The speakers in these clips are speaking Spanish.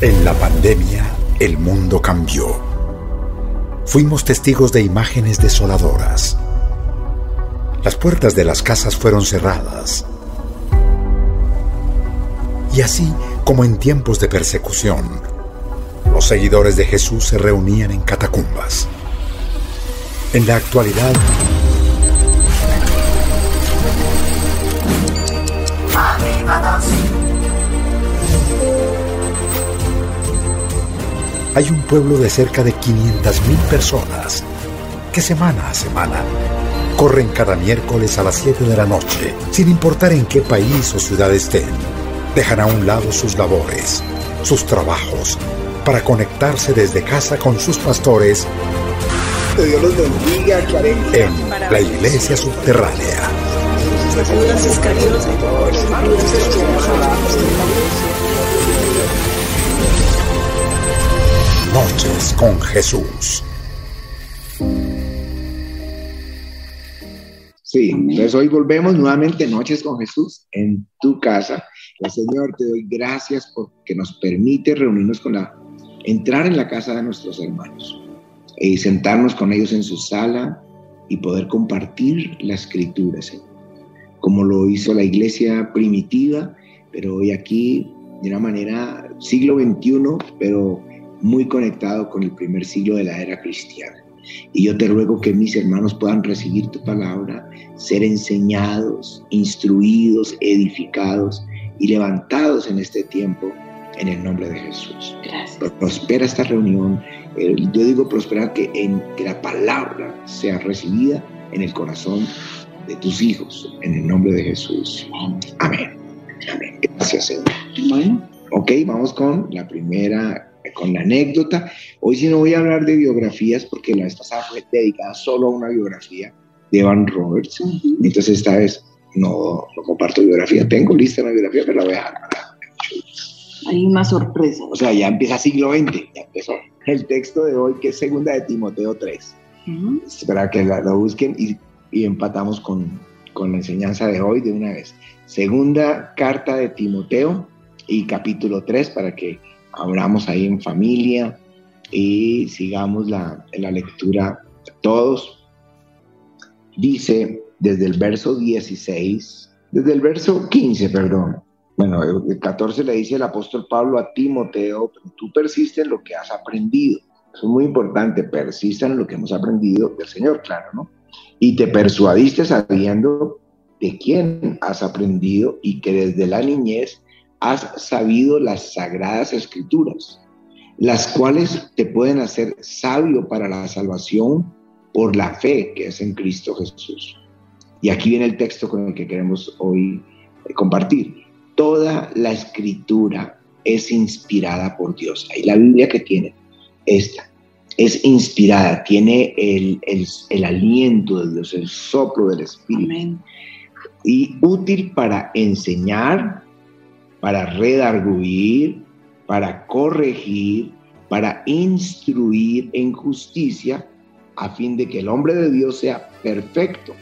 En la pandemia, el mundo cambió. Fuimos testigos de imágenes desoladoras. Las puertas de las casas fueron cerradas. Y así como en tiempos de persecución, los seguidores de Jesús se reunían en catacumbas. En la actualidad, hay un pueblo de cerca de 500.000 personas que semana a semana corren cada miércoles a las 7 de la noche, sin importar en qué país o ciudad estén. Dejan a un lado sus labores, sus trabajos, para conectarse desde casa con sus pastores Dios los bendiga, en la iglesia subterránea. Noches con Jesús. Sí, entonces hoy volvemos nuevamente Noches con Jesús en tu casa. El Señor, te doy gracias porque nos permite reunirnos con la, entrar en la casa de nuestros hermanos y sentarnos con ellos en su sala y poder compartir la escritura, Señor. Como lo hizo la iglesia primitiva, pero hoy aquí de una manera siglo XXI, pero muy conectado con el primer siglo de la era cristiana. Y yo te ruego que mis hermanos puedan recibir tu palabra, ser enseñados, instruidos, edificados y levantados en este tiempo en el nombre de Jesús. Gracias. Prospera esta reunión. Eh, Yo digo prosperar que, en, que la palabra sea recibida en el corazón de tus hijos, en el nombre de Jesús. Amén. Amén. Gracias, Señor. Bueno, Ok, vamos con la primera, con la anécdota. Hoy sí no voy a hablar de biografías porque la vez pasada fue dedicada solo a una biografía de Evan Roberts. Entonces esta vez no, no comparto biografía. Tengo lista una biografía, pero la voy a dejar hay más sorpresa. O sea, ya empieza siglo XX, ya empezó. El texto de hoy, que es segunda de Timoteo 3. Ujú. Para que la, la busquen y, y empatamos con, con la enseñanza de hoy de una vez. Segunda carta de Timoteo y capítulo 3 para que abramos ahí en familia y sigamos la, la lectura todos. Dice desde el verso 16, desde el verso 15, perdón. Bueno, el 14 le dice el apóstol Pablo a Timoteo, tú persiste en lo que has aprendido. Eso es muy importante, persista en lo que hemos aprendido del Señor, claro, ¿no? Y te persuadiste sabiendo de quién has aprendido y que desde la niñez has sabido las sagradas escrituras, las cuales te pueden hacer sabio para la salvación por la fe que es en Cristo Jesús. Y aquí viene el texto con el que queremos hoy eh, compartir. Toda la escritura es inspirada por Dios. Ahí la Biblia que tiene, esta, es inspirada, tiene el, el, el aliento de Dios, el soplo del Espíritu Amén. y útil para enseñar, para redarguir, para corregir, para instruir en justicia, a fin de que el hombre de Dios sea perfecto,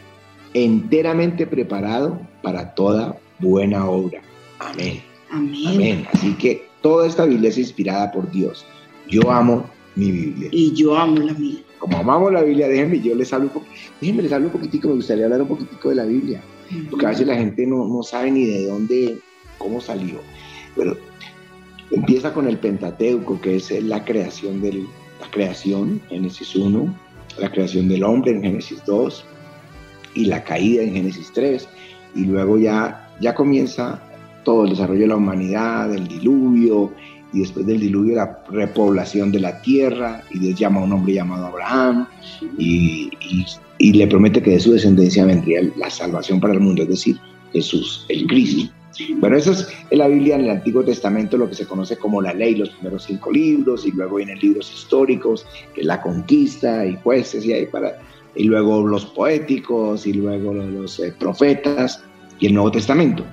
enteramente preparado para toda buena obra. Amén. Amén. Amén. Así que toda esta Biblia es inspirada por Dios. Yo amo mi Biblia. Y yo amo la mía. Como amamos la Biblia, déjenme, yo les hablo un poquito, déjenme les hablo un poquitico, me gustaría hablar un poquitico de la Biblia porque a veces la gente no, no sabe ni de dónde, cómo salió. Pero empieza con el Pentateuco, que es la creación del, la creación, Génesis 1, la creación del hombre en Génesis 2, y la caída en Génesis 3, y luego ya, ya comienza todo el desarrollo de la humanidad, el diluvio, y después del diluvio la repoblación de la tierra, y Dios llama a un hombre llamado Abraham, y, y, y le promete que de su descendencia vendría la salvación para el mundo, es decir, Jesús, el Cristo. Bueno, eso es en la Biblia, en el Antiguo Testamento, lo que se conoce como la ley, los primeros cinco libros, y luego vienen libros históricos, que es la conquista, y jueces, y ahí para, y luego los poéticos, y luego los, los eh, profetas, y el Nuevo Testamento.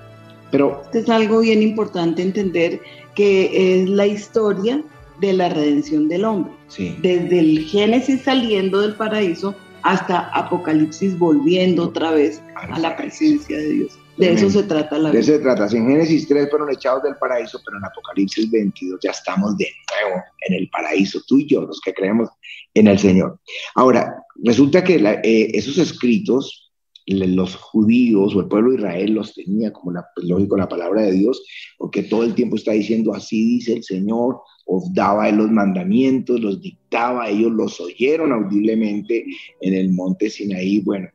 Pero es algo bien importante entender que es la historia de la redención del hombre. sí, Desde el Génesis saliendo del paraíso hasta Apocalipsis volviendo otra vez a la presencia de Dios. De eso se trata la De eso se trata. Si en Génesis 3 fueron echados del paraíso, pero en Apocalipsis 22 ya estamos de nuevo en el paraíso, tú y yo, los que creemos en el Señor. Ahora, resulta que eh, esos escritos, los judíos o el pueblo de Israel los tenía como la, pues, lógico la palabra de Dios, porque todo el tiempo está diciendo así dice el Señor, os daba los mandamientos, los dictaba, ellos los oyeron audiblemente en el monte Sinaí. Bueno,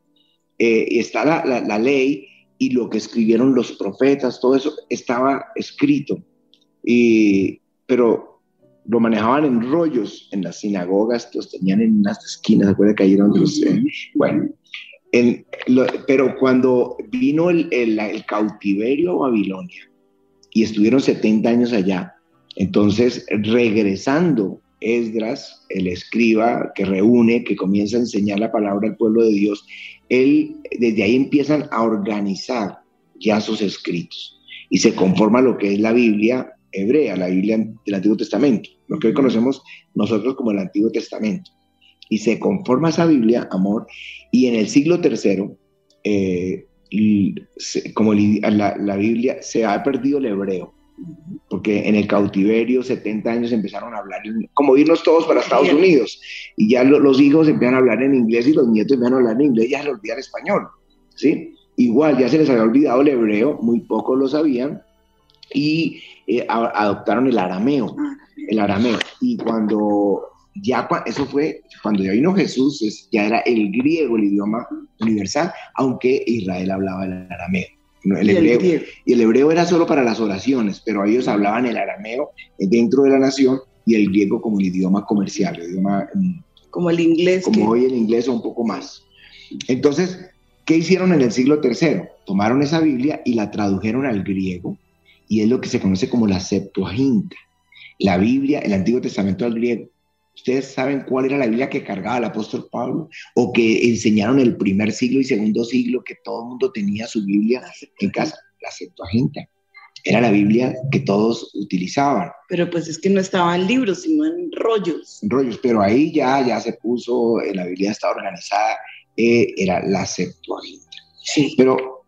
eh, está la, la ley y lo que escribieron los profetas, todo eso estaba escrito, y, pero lo manejaban en rollos en las sinagogas, los tenían en unas esquinas, ¿se que cayeron los... Eh, bueno, pero cuando vino el, el, cautiverio a Babilonia y estuvieron 70 años allá, entonces regresando Esdras, el escriba que reúne, que comienza a enseñar la palabra al pueblo de Dios, él, desde ahí empiezan a organizar ya sus escritos y se conforma lo que es la Biblia hebrea, la Biblia del Antiguo Testamento, lo que hoy conocemos nosotros como el Antiguo Testamento. Y se conforma esa Biblia, amor, y en el siglo III, eh, como la, la Biblia, se ha perdido el hebreo porque en el cautiverio 70 años empezaron a hablar, como irnos todos para Estados Unidos, y ya los hijos empiezan a hablar en inglés y los nietos empiezan a hablar en inglés, ya se les olvida el español, ¿sí? Igual ya se les había olvidado el hebreo, muy pocos lo sabían, y eh, adoptaron el arameo, el arameo, y cuando ya, eso fue, cuando ya vino Jesús, ya era el griego el idioma universal, aunque Israel hablaba el arameo. El hebreo, y el hebreo era solo para las oraciones, pero ellos hablaban el arameo dentro de la nación y el griego como el idioma comercial, el idioma... Mm, como el inglés. Como hoy el inglés o un poco más. Entonces, ¿qué hicieron en el siglo III? Tomaron esa Biblia y la tradujeron al griego y es lo que se conoce como la Septuaginta. La Biblia, el Antiguo Testamento al griego. ¿Ustedes saben cuál era la Biblia que cargaba el apóstol Pablo? ¿O que enseñaron el primer siglo y segundo siglo que todo el mundo tenía su Biblia en casa? La Septuaginta. Era la Biblia que todos utilizaban. Pero pues es que no estaba en libros, sino en rollos. En rollos, pero ahí ya, ya se puso, en la Biblia estaba organizada, eh, era la Septuaginta. Sí. Pero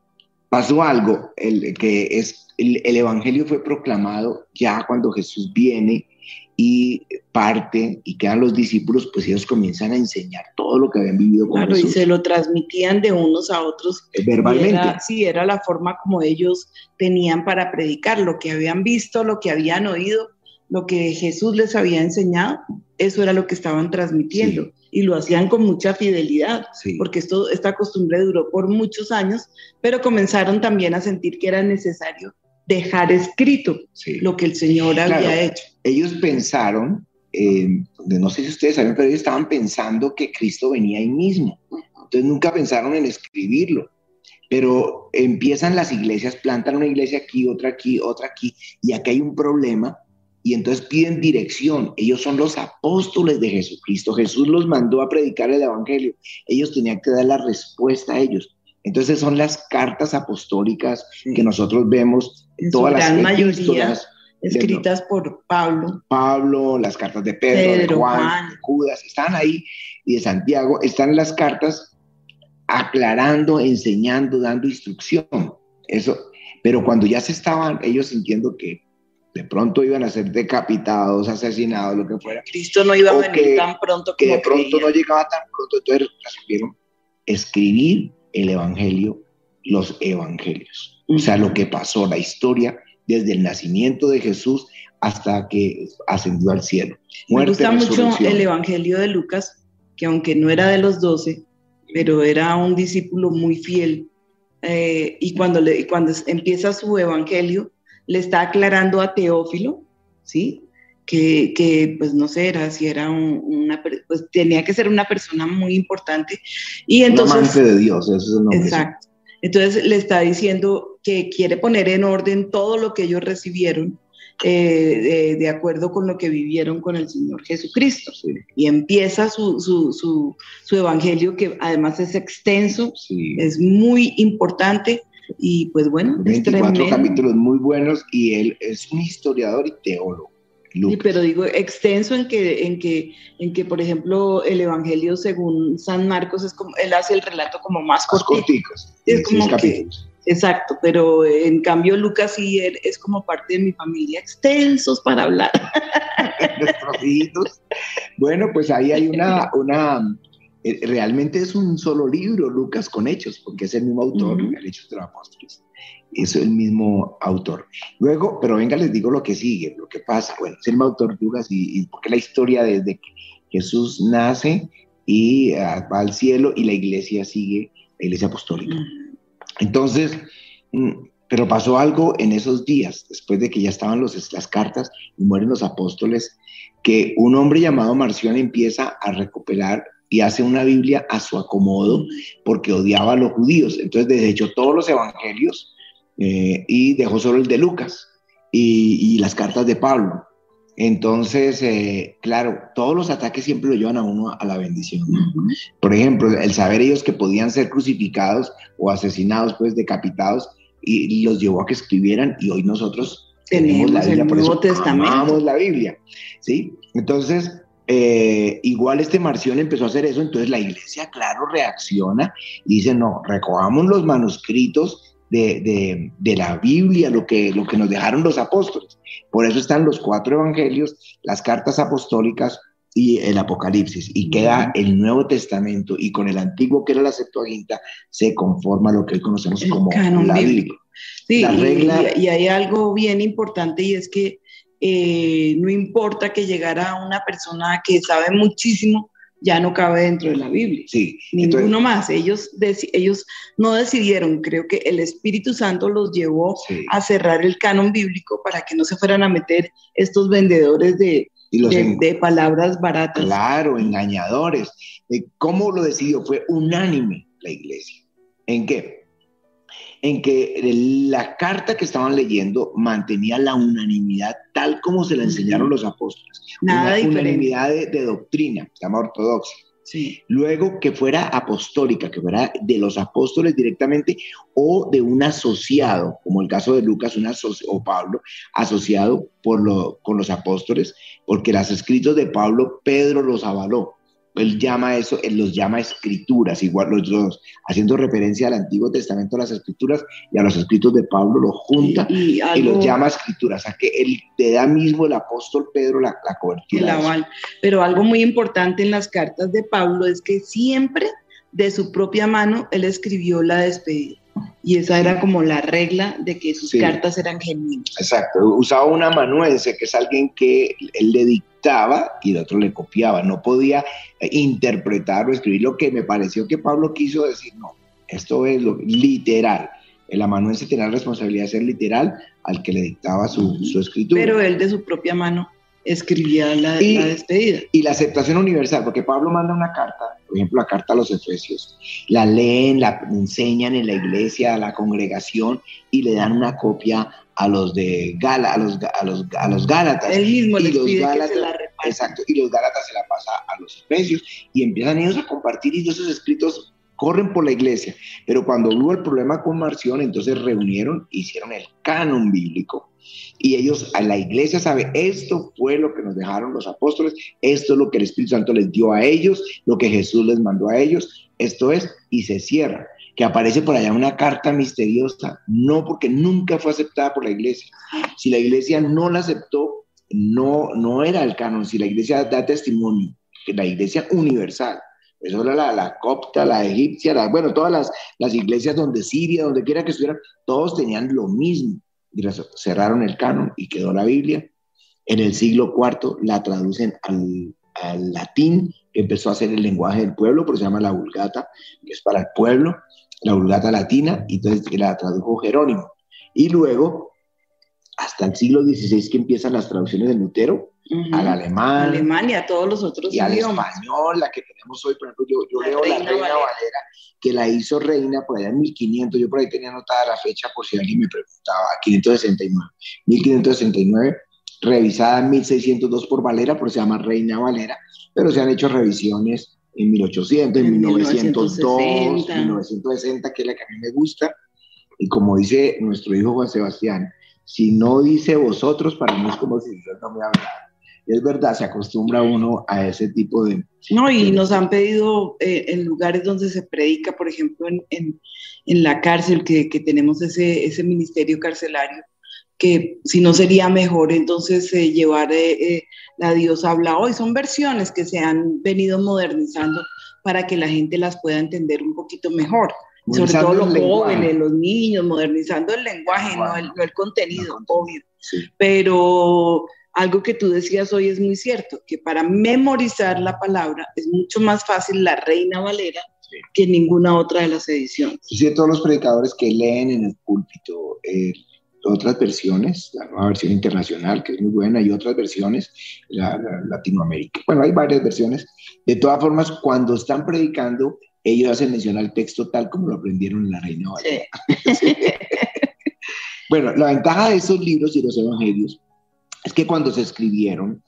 pasó algo, el, que es, el Evangelio fue proclamado ya cuando Jesús viene y parte y quedan los discípulos, pues ellos comienzan a enseñar todo lo que habían vivido con claro, y se lo transmitían de unos a otros. Verbalmente. sí, era la forma como ellos tenían para predicar, lo que habían visto, lo que habían oído, lo que Jesús les había enseñado, eso era lo que estaban transmitiendo. Y lo hacían con mucha fidelidad, porque esto, esta costumbre duró por muchos años, pero comenzaron también a sentir que era necesario dejar escrito lo que el Señor había hecho. Ellos pensaron, eh, no sé si ustedes saben, pero ellos estaban pensando que Cristo venía ahí mismo. Entonces nunca pensaron en escribirlo. Pero empiezan las iglesias, plantan una iglesia aquí, otra aquí, otra aquí, y aquí hay un problema, y entonces piden dirección. Ellos son los apóstoles de Jesucristo. Jesús los mandó a predicar el Evangelio. Ellos tenían que dar la respuesta a ellos. Entonces son las cartas apostólicas que nosotros vemos, en todas las mayoría escritas por Pablo. Pablo, las cartas de Pedro, de Juan, de Judas, están ahí, y de Santiago, están las cartas aclarando, enseñando, dando instrucción. Eso, pero cuando ya se estaban ellos sintiendo que de pronto iban a ser decapitados, asesinados, lo que fuera. Cristo no iba a venir tan pronto que de pronto no llegaba tan pronto, entonces resolvieron escribir el Evangelio, los Evangelios. O sea, lo que pasó, la historia desde el nacimiento de Jesús hasta que ascendió al cielo. Me gusta mucho el Evangelio de Lucas, que aunque no era de los doce, pero era un discípulo muy fiel. Eh, y cuando, le, cuando empieza su Evangelio, le está aclarando a Teófilo, ¿sí? que, pues no sé, era si era una, pues tenía que ser una persona muy importante. Y entonces, un amante de Dios, eso es el nombre. Exacto. Entonces le está diciendo que quiere poner en orden todo lo que ellos recibieron eh, de, acuerdo con lo que vivieron con el Señor Jesucristo. Y empieza su, su, su, su, evangelio, que además es extenso, es muy importante. Y pues bueno, 24 capítulos muy buenos y él es un historiador y teólogo Sí, pero digo extenso en que, en que, en que, por ejemplo, el Evangelio según San Marcos es como, él hace el relato como más, más corticos. Es como capítulos. exacto, pero en cambio Lucas sí es como parte de mi familia, extensos para hablar. Nuestros hijitos. Bueno, pues ahí hay una, una, eh, realmente es un solo libro, Lucas, con hechos, porque es el mismo autor, el Hechos de los Apóstoles es el mismo autor. Luego, pero venga, les digo lo que sigue, lo que pasa. Bueno, es el mismo autor Lucas y, y porque la historia desde que Jesús nace y ah, va al cielo y la iglesia sigue, la iglesia apostólica. Entonces, mm, pero pasó algo en esos días, después de que ya estaban los, las cartas y mueren los apóstoles, que un hombre llamado Marción empieza a recopilar y hace una Biblia a su acomodo porque odiaba a los judíos. Entonces desechó todos los evangelios eh, y dejó solo el de Lucas y, las cartas de Pablo. Entonces, eh, claro, todos los ataques siempre lo llevan a uno a la bendición. Por ejemplo, el saber ellos que podían ser crucificados o asesinados, pues decapitados, y, los llevó a que escribieran y hoy nosotros tenemos, la Biblia, por eso Testamento. la Biblia, ¿sí? Entonces, eh, igual este Marción empezó a hacer eso, entonces la iglesia, claro, reacciona y dice, no, recojamos los manuscritos de, la Biblia, lo que, lo que nos dejaron los apóstoles. Por eso están los cuatro evangelios, las cartas apostólicas y el Apocalipsis. Y queda el Nuevo Testamento y con el Antiguo, que era la Septuaginta, se conforma lo que hoy conocemos como la Biblia. Sí, regla... y, hay algo bien importante y es que eh, no importa que llegara una persona que sabe muchísimo ya no cabe dentro de la Biblia. Sí. Ninguno más. Ellos, ellos no decidieron, creo que el Espíritu Santo los llevó a cerrar el canon bíblico para que no se fueran a meter estos vendedores de, de, palabras baratas. Claro, engañadores. Eh, ¿Cómo lo decidió? Fue unánime la iglesia. ¿En qué? En que la carta que estaban leyendo mantenía la unanimidad tal como se la enseñaron los apóstoles. Nada una unanimidad de, doctrina, se llama ortodoxia. Sí. Luego que fuera apostólica, que fuera de los apóstoles directamente o de un asociado, como el caso de Lucas un o Pablo, asociado por lo, con los apóstoles, porque los escritos de Pablo, Pedro los avaló él llama eso, él los llama escrituras, igual los dos, haciendo referencia al Antiguo Testamento, a las escrituras y a los escritos de Pablo, los junta y, los llama escrituras, a que él te da mismo el apóstol Pedro la, la cobertura. Pero algo muy importante en las cartas de Pablo es que siempre de su propia mano él escribió la despedida. Y esa era como la regla de que sus cartas eran genuinas. Exacto, usaba un amanuense, que es alguien que él le dictaba y el otro le copiaba. No podía eh, interpretar o escribir lo que me pareció que Pablo quiso decir. No, esto es lo literal. El amanuense tenía la responsabilidad de ser literal al que le dictaba su, su escritura. Pero él de su propia mano escribía la, despedida. Y la aceptación universal, porque Pablo manda una carta, por ejemplo, la carta a los Efesios, la leen, la enseñan en la iglesia, a la congregación y le dan una copia a los de Gala, a los, a los, a los Gálatas. Él mismo y los Gálatas, Exacto, y los Gálatas se la pasa a los Efesios y empiezan ellos a compartir y esos escritos corren por la iglesia. Pero cuando hubo el problema con Marción, entonces reunieron, hicieron el canon bíblico y ellos, a la iglesia sabe, esto fue lo que nos dejaron los apóstoles, esto es lo que el Espíritu Santo les dio a ellos, lo que Jesús les mandó a ellos, esto es, y se cierra. Que aparece por allá una carta misteriosa, no porque nunca fue aceptada por la iglesia. Si la iglesia no la aceptó, no, no era el canon. Si la iglesia da testimonio, la iglesia universal, eso era la, la copta, la egipcia, bueno, todas las, las iglesias donde Siria, donde quiera que estuvieran, todos tenían lo mismo cerraron el canon y quedó la Biblia. En el siglo IV la traducen al, latín, que empezó a ser el lenguaje del pueblo, pero se llama la Vulgata, que es para el pueblo, la Vulgata latina, y entonces la tradujo Jerónimo. Y luego, hasta el siglo XVI que empiezan las traducciones de Lutero, al alemán. Alemania, a todos los otros y al español, la que tenemos hoy, por ejemplo, yo, yo leo la Reina Valera. que la hizo Reina por allá en 1500, yo por ahí tenía anotada la fecha por si alguien me preguntaba, 569, 1569, revisada en 1602 por Valera, por se llama Reina Valera, pero se han hecho revisiones en 1800, en, 1902, 1960, que es la que a mí me gusta, y como dice nuestro hijo Juan Sebastián, Si no dice vosotros, para mí es como si Dios no me hablara. Es verdad, se acostumbra uno a ese tipo de... No, y nos han pedido eh, en lugares donde se predica, por ejemplo, en, en, la cárcel, que, que, tenemos ese, ese ministerio carcelario, que si no sería mejor entonces eh, llevar eh, la Dios habla hoy. Son versiones que se han venido modernizando para que la gente las pueda entender un poquito mejor sobre todo los jóvenes, los niños, modernizando el lenguaje, no, el, no el, contenido, obvio. Pero algo que tú decías hoy es muy cierto, que para memorizar la palabra es mucho más fácil la Reina Valera que ninguna otra de las ediciones. Sí, todos los predicadores que leen en el púlpito eh, otras versiones, la nueva versión internacional, que es muy buena, y otras versiones, la, la Latinoamérica. Bueno, hay varias versiones. De todas formas, cuando están predicando, ellos hacen mención al texto tal como lo aprendieron en la Reina Valera. bueno, la ventaja de esos libros y los evangelios es que cuando se escribieron,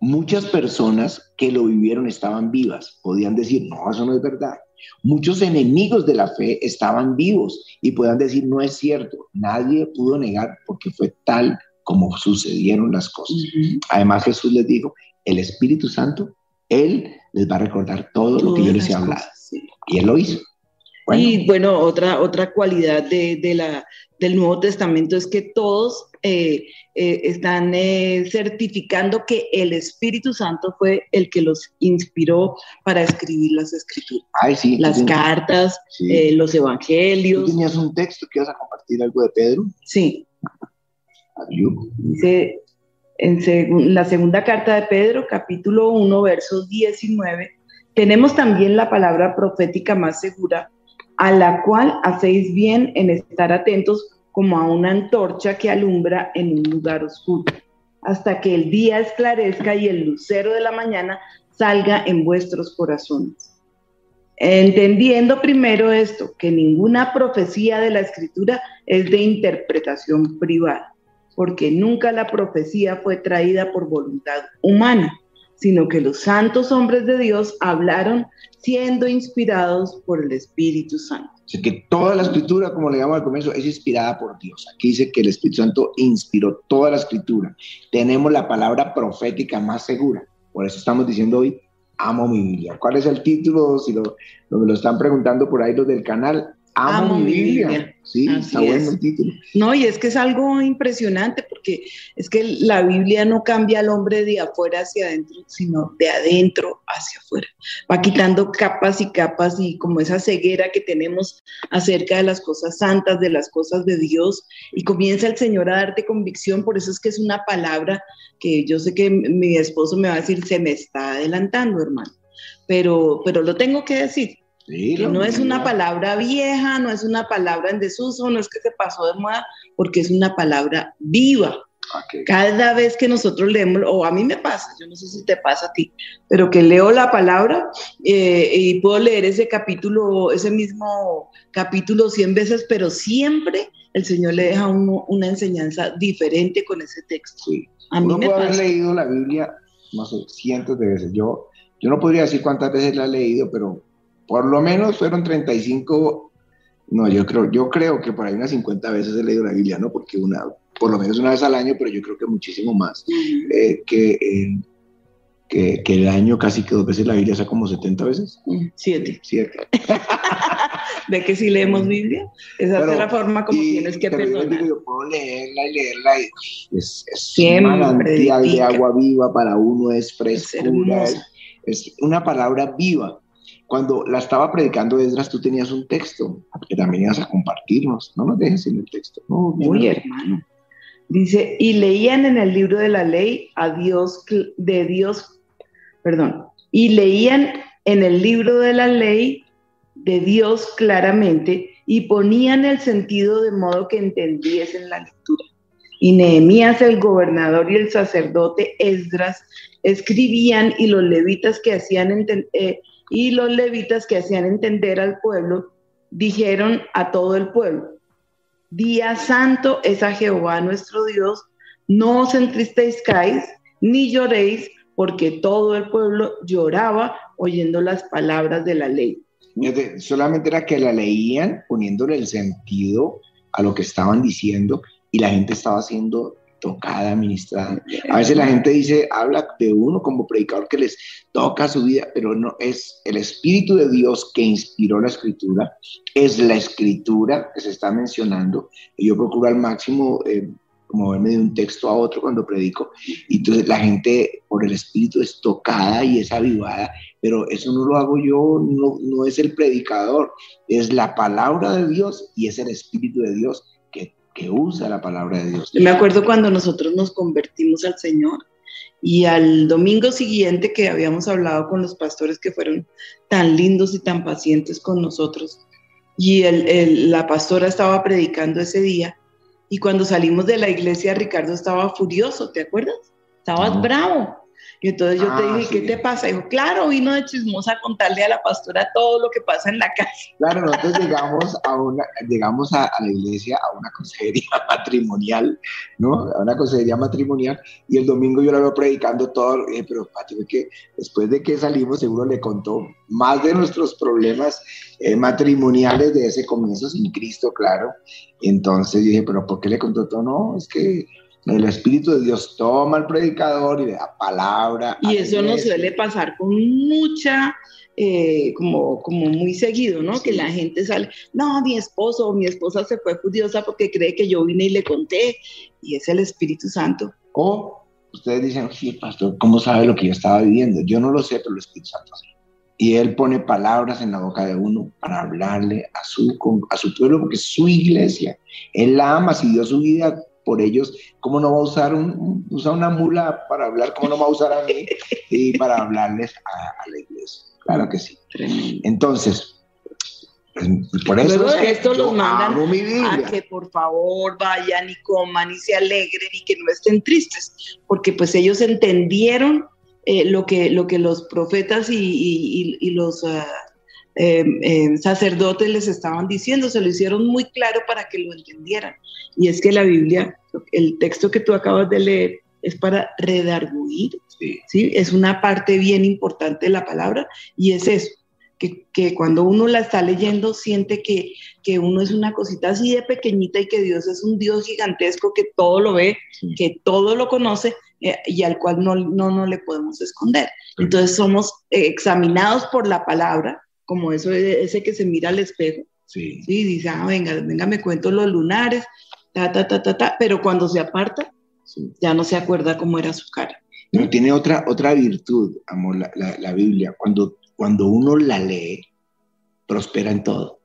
muchas personas que lo vivieron estaban vivas, podían decir, no, eso no es verdad. Muchos enemigos de la fe estaban vivos y podían decir, no es cierto, nadie pudo negar porque fue tal como sucedieron las cosas. Además Jesús les dijo, el Espíritu Santo él les va a recordar todo lo que yo les he hablado. Y Él lo hizo. Y bueno, otra, otra cualidad de, de, la, del Nuevo Testamento es que todos eh, eh, están eh, certificando que el Espíritu Santo fue el que los inspiró para escribir las escrituras. Ay, sí, las cartas, los evangelios. ¿Tú tenías un texto que ibas a compartir algo de Pedro? Sí. Dice, en la segunda carta de Pedro, capítulo 1, verso 19, tenemos también la palabra profética más segura, a la cual hacéis bien en estar atentos como a una antorcha que alumbra en un lugar oscuro, hasta que el día esclarezca y el lucero de la mañana salga en vuestros corazones. Entendiendo primero esto, que ninguna profecía de la escritura es de interpretación privada porque nunca la profecía fue traída por voluntad humana, sino que los santos hombres de Dios hablaron siendo inspirados por el Espíritu Santo. Así que toda la escritura, como le llamamos al comienzo, es inspirada por Dios. Aquí dice que el Espíritu Santo inspiró toda la escritura. Tenemos la palabra profética más segura. Por eso estamos diciendo hoy, amo mi Biblia. ¿Cuál es el título? Si lo, lo, lo están preguntando por ahí los del canal, Amo, mi Biblia. Sí, está bueno el título. No, y es que es algo impresionante porque es que la Biblia no cambia al hombre de afuera hacia adentro, sino de adentro hacia afuera. Va quitando capas y capas y como esa ceguera que tenemos acerca de las cosas santas, de las cosas de Dios, y comienza el Señor a darte convicción. Por eso es que es una palabra que yo sé que mi esposo me va a decir, se me está adelantando, hermano. Pero, pero lo tengo que decir, no es una palabra vieja, no es una palabra en desuso, no es que se pasó de moda, porque es una palabra viva. Cada vez que nosotros leemos, o a mí me pasa, yo no sé si te pasa a ti, pero que leo la palabra eh, y puedo leer ese capítulo, ese mismo capítulo 100 veces, pero siempre el Señor le deja uno una enseñanza diferente con ese texto. A mí me haber leído la Biblia, no sé, cientos de veces. Yo, yo no podría decir cuántas veces la he leído, pero por lo menos fueron 35, no, yo creo, yo creo que por ahí unas 50 veces he leído la Biblia, ¿no? Porque una, por lo menos una vez al año, pero yo creo que muchísimo más. Eh, que, que, que, el año casi que dos veces la Biblia, sea, como 70 veces. Siete. Siete. ¿De que si leemos Biblia? Esa es la forma como tienes que perdonar. Yo puedo leerla y leerla y es, es un manantial de agua viva para uno, es frescura, es, es una palabra viva cuando la estaba predicando Esdras, tú tenías un texto que también ibas a compartirnos. No nos dejes sin el texto. Muy hermano. Dice, y leían en el libro de la ley a Dios, de Dios, perdón, y leían en el libro de la ley de Dios claramente y ponían el sentido de modo que entendiesen la lectura. Y Nehemías, el gobernador y el sacerdote Esdras escribían y los levitas que hacían eh, y los levitas que hacían entender al pueblo dijeron a todo el pueblo, Día santo es a Jehová nuestro Dios, no os entristezcáis ni lloréis, porque todo el pueblo lloraba oyendo las palabras de la ley. Solamente era que la leían poniéndole el sentido a lo que estaban diciendo y la gente estaba siendo tocada, ministrada. A veces la gente dice, habla de uno como predicador que les toca su vida, pero no es el Espíritu de Dios que inspiró la escritura, es la escritura que se está mencionando. Yo procuro al máximo eh, moverme de un texto a otro cuando predico. Y entonces la gente por el Espíritu es tocada y es avivada, pero eso no lo hago yo, no, no es el predicador, es la palabra de Dios y es el Espíritu de Dios que, usa la palabra de Dios. Me acuerdo cuando nosotros nos convertimos al Señor. Y al domingo siguiente que habíamos hablado con los pastores que fueron tan lindos y tan pacientes con nosotros, y el, la pastora estaba predicando ese día, y cuando salimos de la iglesia, Ricardo estaba furioso, ¿te acuerdas? Estabas bravo. Y entonces yo te ah, dije, ¿qué te pasa? Y dijo, claro, vino de chismosa a contarle a la pastora todo lo que pasa en la casa. Claro, nosotros llegamos a una, llegamos a, la iglesia a una consejería matrimonial, ¿no? A una consejería matrimonial, y el domingo yo la veo predicando todo, eh, pero Pati, que después de que salimos seguro le contó más de nuestros problemas eh, matrimoniales de ese comienzo sin Cristo, claro. Entonces dije, pero ¿por qué le contó todo? No, es que el Espíritu de Dios toma al predicador y le da palabra. Y eso nos suele pasar con mucha, eh, como, como muy seguido, ¿no? Que la gente sale, no, mi esposo o mi esposa se fue furiosa porque cree que yo vine y le conté. Y es el Espíritu Santo. O ustedes dicen, sí, pastor, ¿cómo sabe lo que yo estaba viviendo? Yo no lo sé, pero el Espíritu Santo sí. Y Él pone palabras en la boca de uno para hablarle a su, a su pueblo, porque es su iglesia. Él la ama, si dio su vida por ellos, ¿cómo no va a usar un, una mula para hablar? ¿Cómo no va a usar a mí y para hablarles a, la iglesia? Claro que sí. Entonces, pues, por eso que esto los mandan a que por favor vayan y coman y se alegren y que no estén tristes, porque pues ellos entendieron eh, lo, que, lo que los profetas y, los ah, Em, em, sacerdotes les estaban diciendo, se lo hicieron muy claro para que lo entendieran. Y es que la Biblia, el texto que tú acabas de leer, es para redarguir, sí. Es una parte bien importante de la palabra y es eso, que, que, cuando uno la está leyendo siente que, que, uno es una cosita así de pequeñita y que Dios es un Dios gigantesco que todo lo ve, que todo lo conoce eh, y al cual no, no, no, le podemos esconder. Entonces somos examinados por la palabra como eso, ese que se mira al espejo. Sí. Sí, dice, ah, venga, venga, me cuento los lunares, ta, ta, ta, ta, ta, pero cuando se aparta, ya no se acuerda cómo era su cara. Pero tiene otra, otra virtud, amor, la, la, Biblia. Cuando, cuando uno la lee, prospera en todo.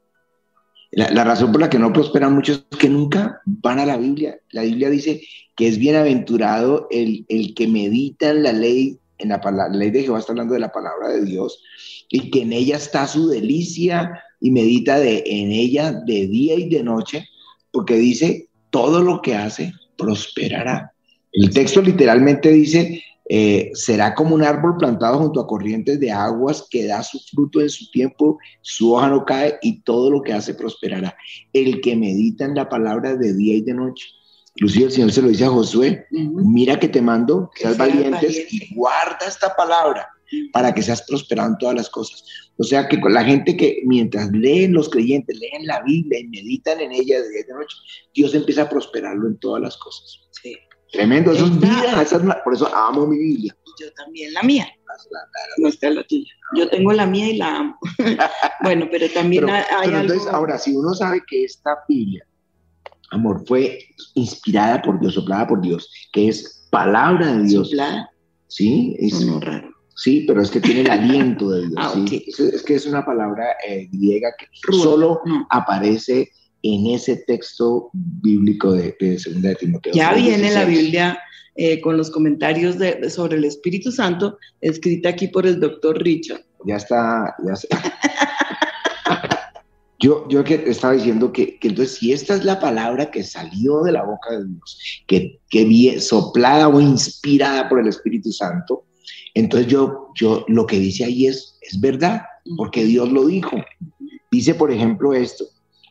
La, la, razón por la que no prosperan muchos es que nunca van a la Biblia. La Biblia dice que es bienaventurado el, el que medita en la ley, en la, la ley de Jehová, está hablando de la palabra de Dios, y que en ella está su delicia y medita de, en ella de día y de noche, porque dice, todo lo que hace prosperará. El texto literalmente dice, eh, será como un árbol plantado junto a corrientes de aguas que da su fruto en su tiempo, su hoja no cae y todo lo que hace prosperará. El que medita en la palabra de día y de noche. Inclusive el Señor se lo dice a Josué, mira que te mando, que seas valientes y guarda esta palabra para que seas prosperado en todas las cosas. O sea que con la gente que mientras leen los creyentes, leen la Biblia y meditan en ella de día y de noche, Dios empieza a prosperarlo en todas las cosas. Sí. Tremendo, eso es vida, por eso amo mi Biblia. Y yo también la mía. No está la tuya. Yo tengo la mía y la amo. bueno, pero también hay pero Entonces, ahora, si uno sabe que esta Biblia, amor, fue inspirada por Dios, soplada por Dios, que es palabra de Dios. Soplada. Sí, es, no, raro. Sí, pero es que tiene el aliento de Dios. Ah, es, que es una palabra eh, griega que solo aparece en ese texto bíblico de, de Segunda de Timoteo. Ya viene la Biblia eh, con los comentarios de, sobre el Espíritu Santo, escrita aquí por el doctor Richard. Ya está, ya está. yo, yo que estaba diciendo que, que, entonces si esta es la palabra que salió de la boca de Dios, que, que soplada o inspirada por el Espíritu Santo, entonces yo, yo lo que dice ahí es, es verdad, porque Dios lo dijo. Dice, por ejemplo, esto,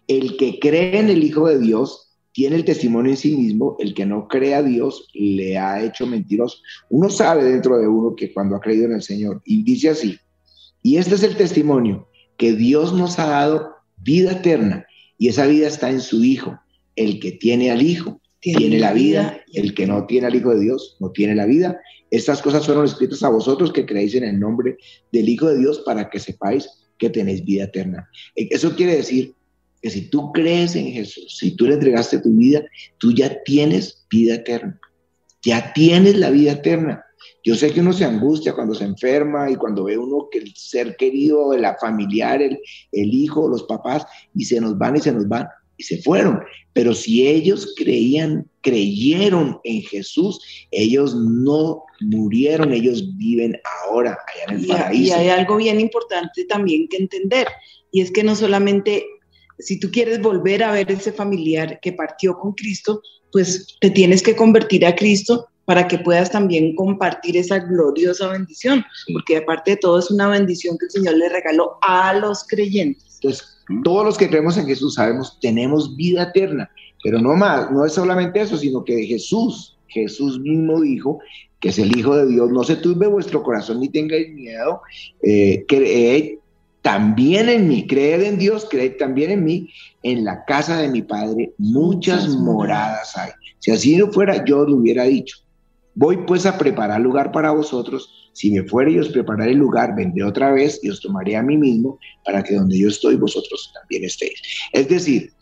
el que cree en el Hijo de Dios tiene el testimonio en sí mismo, el que no cree a Dios le ha hecho mentiroso. Uno sabe dentro de uno que cuando ha creído en el Señor, y dice así, y este es el testimonio, que Dios nos ha dado vida eterna, y esa vida está en su Hijo. El que tiene al Hijo tiene, la vida, el que no tiene al Hijo de Dios no tiene la vida. Estas cosas fueron escritas a vosotros que creéis en el nombre del Hijo de Dios para que sepáis que tenéis vida eterna. E, eso quiere decir que si tú crees en Jesús, si tú le entregaste tu vida, tú ya tienes vida eterna. Ya tienes la vida eterna. Yo sé que uno se angustia cuando se enferma y cuando ve uno que el ser querido, la familiar, el, el hijo, los papás, y se nos van y se nos van y se fueron. Pero si ellos creían, creyeron en Jesús, ellos no murieron, ellos viven ahora allá en el paraíso. Y hay algo bien importante también que entender, y es que no solamente si tú quieres volver a ver ese familiar que partió con Cristo, pues te tienes que convertir a Cristo para que puedas también compartir esa gloriosa bendición, porque aparte de todo es una bendición que el Señor le regaló a los creyentes. Entonces, todos los que creemos en Jesús sabemos, tenemos vida eterna, pero no más, no es solamente eso, sino que Jesús, Jesús mismo dijo que es el Hijo de Dios, no se turbe vuestro corazón ni tengáis miedo, eh, creed también en mí, creed en Dios, creed también en mí, en la casa de mi Padre muchas moradas hay. Si así no fuera, yo lo hubiera dicho. Voy pues a preparar lugar para vosotros. Si me fuere y os prepararé el lugar, vendré otra vez y os tomaré a mí mismo para que donde yo estoy, vosotros también estéis. Es decir,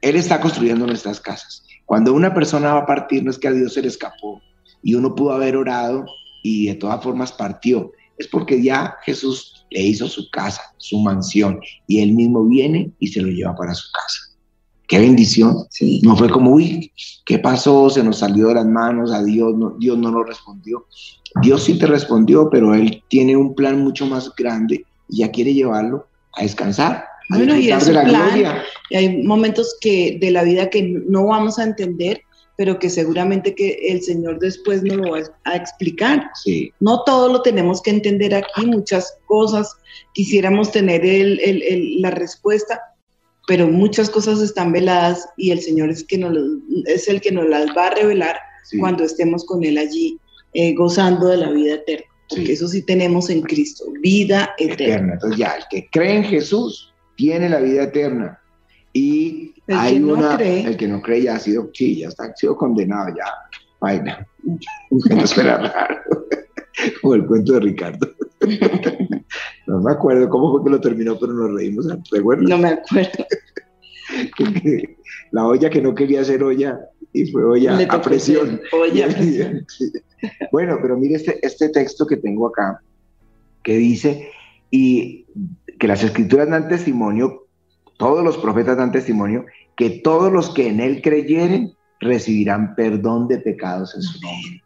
Él está construyendo nuestras casas. Cuando una persona va a partir, no es que a Dios se le escapó y uno pudo haber orado y de todas formas partió. Es porque ya Jesús le hizo su casa, su mansión, y Él mismo viene y se lo lleva para su casa qué bendición. No fue como, uy, ¿qué pasó? Se nos salió de las manos, a Dios no, Dios no nos respondió. Dios sí te respondió, pero Él tiene un plan mucho más grande y ya quiere llevarlo a descansar. A bueno, y es de la gloria. hay momentos que, de la vida que no vamos a entender, pero que seguramente que el Señor después nos lo va a explicar. Sí. No todo lo tenemos que entender aquí, muchas cosas quisiéramos tener el, el, la respuesta, pero muchas cosas están veladas y el Señor es, que nos, es el que nos las va a revelar cuando estemos con Él allí eh, gozando de la vida eterna. Porque eso sí tenemos en Cristo, vida eterna. Entonces ya, el que cree en Jesús tiene la vida eterna. Y el hay que una, cree, el que no cree ya ha sido, sí, ya está, ha sido condenado ya. Vaina. no espera raro. Como el cuento de Ricardo. No me acuerdo cómo fue que lo terminó, pero nos reímos. ¿Recuerdas? No me acuerdo. la olla que no quería ser olla y fue olla a presión. Bueno, pero mire este, este texto que tengo acá, que dice, y que las escrituras dan testimonio, todos los profetas dan testimonio, que todos los que en él creyeren recibirán perdón de pecados en su nombre.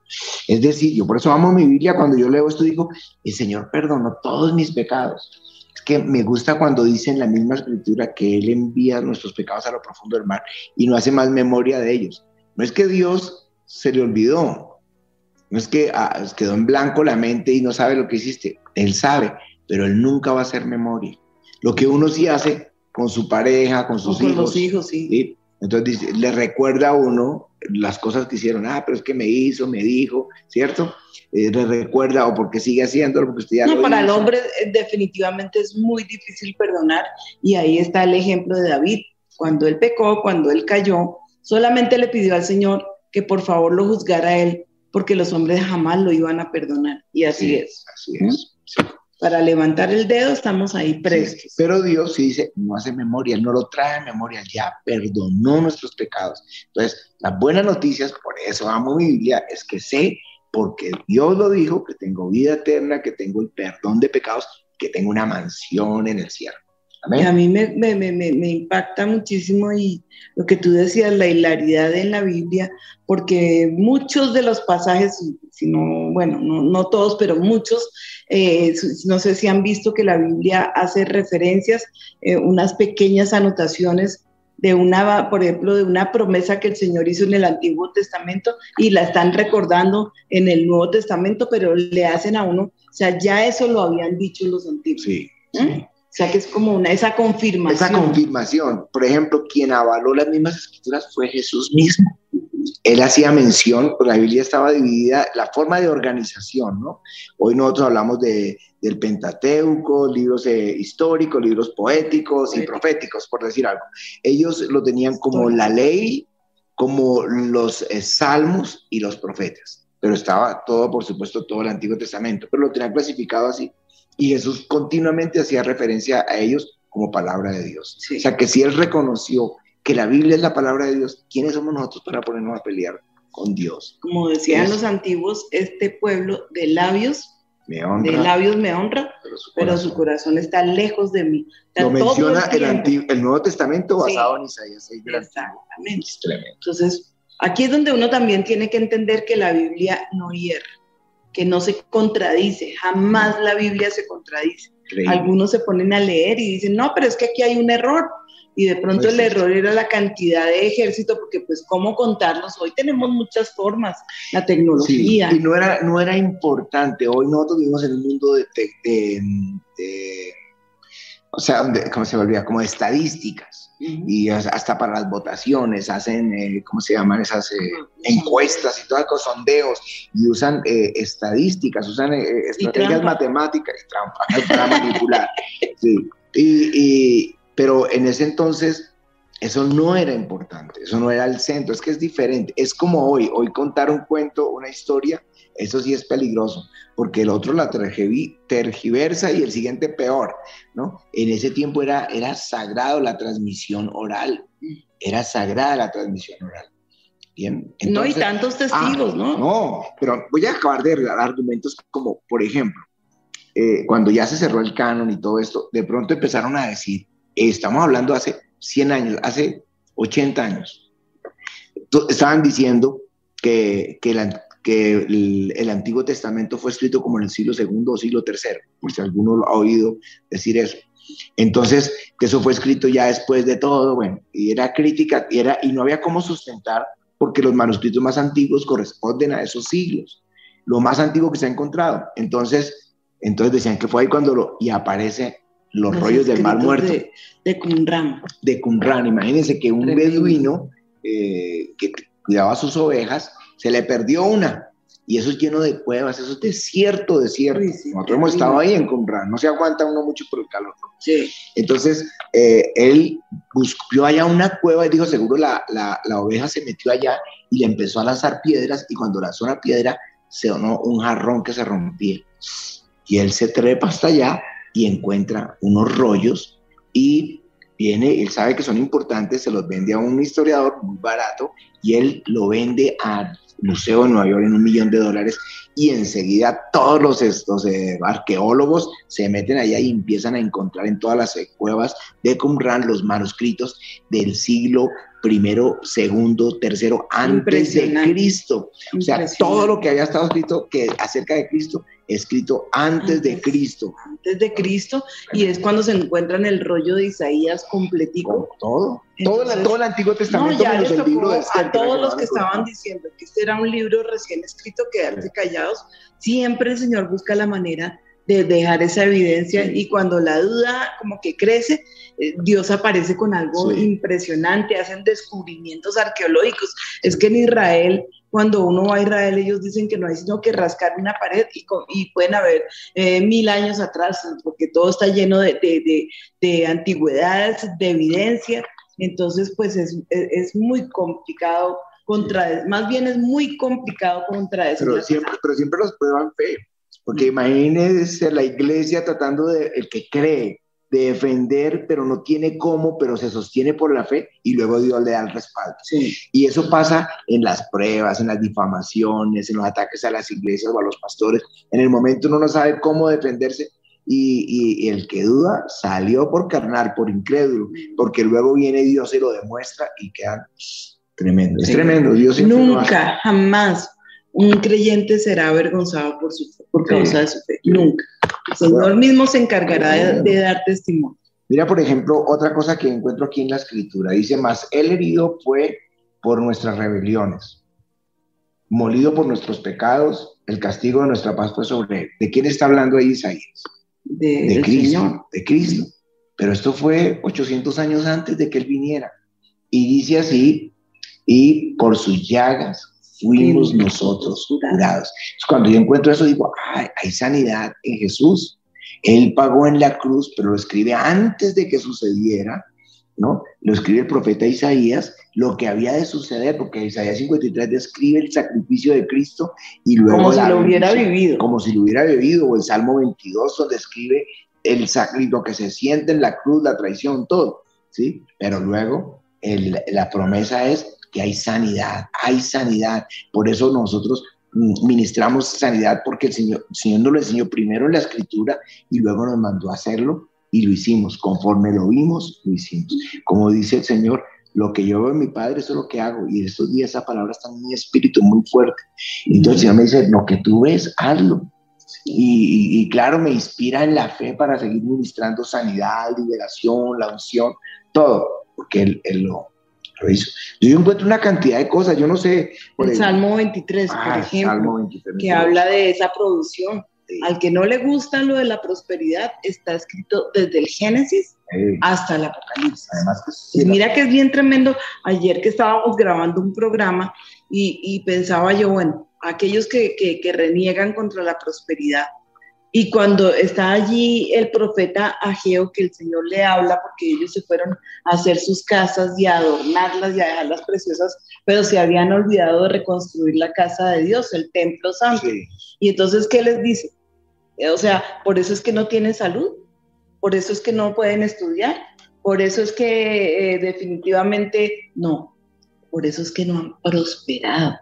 Es decir, yo por eso amo mi Biblia, cuando yo leo esto digo, el Señor perdonó todos mis pecados. Es que me gusta cuando dice en la misma escritura que Él envía nuestros pecados a lo profundo del mar y no hace más memoria de ellos. No es que Dios se le olvidó, no es que ah, quedó en blanco la mente y no sabe lo que hiciste, Él sabe, pero Él nunca va a hacer memoria. Lo que uno sí hace con su pareja, con sus con hijos. Los hijos sí. ¿sí? Entonces le recuerda a uno las cosas que hicieron, ah, pero es que me hizo, me dijo, ¿cierto? Eh, le recuerda o porque sigue haciéndolo, porque usted ya no, para el hombre eh, definitivamente es muy difícil perdonar y ahí está el ejemplo de David. Cuando él pecó, cuando él cayó, solamente le pidió al Señor que por favor lo juzgara a él, porque los hombres jamás lo iban a perdonar. Y así es. Así es. ¿Mm? Para levantar el dedo estamos ahí prestos. pero Dios sí dice, no hace memoria, no lo trae a memoria, ya perdonó nuestros pecados. Entonces, las buenas noticias, por eso amo mi Biblia, es que sé, porque Dios lo dijo, que tengo vida eterna, que tengo el perdón de pecados, que tengo una mansión en el cielo. A mí me, me, me, me, impacta muchísimo y lo que tú decías, la hilaridad en la Biblia, porque muchos de los pasajes, sino, bueno, no, no todos, pero muchos, eh, no sé si han visto que la Biblia hace referencias, eh, unas pequeñas anotaciones de una, por ejemplo, de una promesa que el Señor hizo en el Antiguo Testamento y la están recordando en el Nuevo Testamento, pero le hacen a uno, o sea, ya eso lo habían dicho los antiguos. Sí. ¿Mm? O sea, que es como una, esa confirmación. Esa confirmación. Por ejemplo, quien avaló las mismas escrituras fue Jesús mismo. Él hacía mención, pues la Biblia estaba dividida, la forma de organización, ¿no? Hoy nosotros hablamos de, del Pentateuco, libros eh, históricos, libros poéticos y proféticos, por decir algo. Ellos lo tenían como la ley como los eh, salmos y los profetas. Pero estaba todo, por supuesto, todo el Antiguo Testamento, pero lo tenían clasificado así. Y Jesús continuamente hacía referencia a ellos como palabra de Dios. O sea, que si él reconoció que la Biblia es la palabra de Dios, ¿quiénes somos nosotros para ponernos a pelear con Dios? Como decían los antiguos, este pueblo de labios me honra, de labios me honra, pero su, corazón, está lejos de mí. Lo menciona el, el, Nuevo Testamento basado en Isaías 6 Exactamente. Entonces, aquí es donde uno también tiene que entender que la Biblia no hierra, que no se contradice, jamás la Biblia se contradice. Algunos se ponen a leer y dicen, no, pero es que aquí hay un error. Y de pronto el error era la cantidad de ejército, porque pues cómo contarlos, hoy tenemos muchas formas, la tecnología. y no era, no era importante, hoy nosotros vivimos en un mundo de, o sea, ¿cómo se volvía? Como de estadísticas. Y hasta para las votaciones hacen, eh, ¿cómo se llaman esas eh, encuestas y todas cosas, sondeos? Y usan eh, estadísticas, usan estrategias matemáticas y trampa para manipular. sí. y, pero en ese entonces eso no era importante, eso no era el centro, es que es diferente, es como hoy, hoy contar un cuento, una historia, eso sí es peligroso, porque el otro la tergiversa y el siguiente peor, ¿no? En ese tiempo era, era sagrado la transmisión oral, era sagrada la transmisión oral. Bien, no hay tantos testigos, ah, ¿no? No, pero voy a acabar de dar argumentos como, por ejemplo, eh, cuando ya se cerró el canon y todo esto, de pronto empezaron a decir, estamos hablando hace 100 años, hace 80 años, estaban diciendo que, que, el, Antiguo Testamento fue escrito como en el siglo II o siglo III, por si alguno lo ha oído decir eso. Entonces, que eso fue escrito ya después de todo, bueno, y era crítica, y, era, y no había cómo sustentar, porque los manuscritos más antiguos corresponden a esos siglos, lo más antiguo que se ha encontrado. Entonces, entonces decían que fue ahí cuando lo, y aparece los, rollos del mar muerto. De, de Qumran. De Qumran. Imagínense que un beduino eh, que cuidaba sus ovejas, se le perdió una. Y eso es lleno de cuevas, eso es desierto, desierto. Nosotros hemos estado ahí en Qumran, no se aguanta uno mucho por el calor. Sí. Entonces, eh, él buscó allá una cueva y dijo, seguro la, la, la, oveja se metió allá y le empezó a lanzar piedras y cuando lanzó una piedra se donó un jarrón que se rompía. Y él se trepa hasta allá y encuentra unos rollos y viene, él sabe que son importantes, se los vende a un historiador muy barato y él lo vende al Museo de Nueva York en un millón de dólares y enseguida todos los estos, eh, arqueólogos se meten allá y empiezan a encontrar en todas las cuevas de Qumran los manuscritos del siglo primero, segundo, tercero, antes de Cristo. O sea, todo lo que había estado escrito que acerca de Cristo escrito antes, de Cristo. Antes de Cristo, y es cuando se encuentra en el rollo de Isaías completico. todo, todo, todo, el Antiguo Testamento. No, ya libro de a todos los que estaban diciendo que este era un libro recién escrito, quedarse callados, siempre el Señor busca la manera de dejar esa evidencia y cuando la duda como que crece, eh, Dios aparece con algo impresionante, hacen descubrimientos arqueológicos. Es que en Israel cuando uno va a Israel, ellos dicen que no hay sino que rascar una pared y, pueden haber eh, mil años atrás, porque todo está lleno de, de, antigüedades, de evidencia. Entonces, pues es, es, muy complicado contra, más bien es muy complicado contra eso. Pero siempre, pero siempre los prueban fe, porque imagínense la iglesia tratando de, el que cree, de defender, pero no tiene cómo, pero se sostiene por la fe y luego Dios le da el respaldo. Y eso pasa en las pruebas, en las difamaciones, en los ataques a las iglesias o a los pastores. En el momento uno no sabe cómo defenderse y, el que duda salió por carnal, por incrédulo, porque luego viene Dios y lo demuestra y quedan tremendo. Es tremendo. Dios Nunca, jamás un creyente será avergonzado por, su, por causa de su fe. Nunca. El Señor mismo se encargará de, dar testimonio. Mira, por ejemplo, otra cosa que encuentro aquí en la escritura. Dice, más el herido fue por nuestras rebeliones, molido por nuestros pecados, el castigo de nuestra paz fue sobre él. ¿De quién está hablando ahí Isaías? De, Cristo, de Cristo. Pero esto fue 800 años antes de que él viniera. Y dice así, y por sus llagas fuimos nosotros curados. Cuando yo encuentro eso, digo, hay sanidad en Jesús. Él pagó en la cruz, pero lo escribe antes de que sucediera. ¿no? Lo escribe el profeta Isaías, lo que había de suceder, porque Isaías 53 describe el sacrificio de Cristo y luego... Como si lo hubiera vivido. Como si lo hubiera vivido, o el Salmo 22 donde describe el sacrificio que se siente en la cruz, la traición, todo, ¿sí? Pero luego la promesa es hay sanidad, hay sanidad. Por eso nosotros ministramos sanidad porque el Señor, el Señor nos lo enseñó primero en la escritura y luego nos mandó a hacerlo y lo hicimos. Conforme lo vimos, lo hicimos. Como dice el Señor, lo que yo veo en mi Padre, eso es lo que hago. Y estos días esa palabra está en mi espíritu muy fuerte. Entonces el Señor me dice, lo que tú ves, hazlo. Y, claro, me inspira en la fe para seguir ministrando sanidad, liberación, la unción, todo, porque él lo, hizo. Yo encuentro una cantidad de cosas, yo no sé. el Salmo 23, por ah, ejemplo, que habla de esa producción. Al que no le gusta lo de la prosperidad, está escrito desde el Génesis hasta el Apocalipsis. Además que mira que es bien tremendo. Ayer que estábamos grabando un programa y, pensaba yo, bueno, aquellos que, que reniegan contra la prosperidad, y cuando está allí el profeta Ageo, que el Señor le habla, porque ellos se fueron a hacer sus casas y a adornarlas y a dejarlas preciosas, pero se habían olvidado de reconstruir la casa de Dios, el templo santo. Y entonces, ¿qué les dice? O sea, por eso es que no tienen salud, por eso es que no pueden estudiar, por eso es que eh, definitivamente no, por eso es que no han prosperado,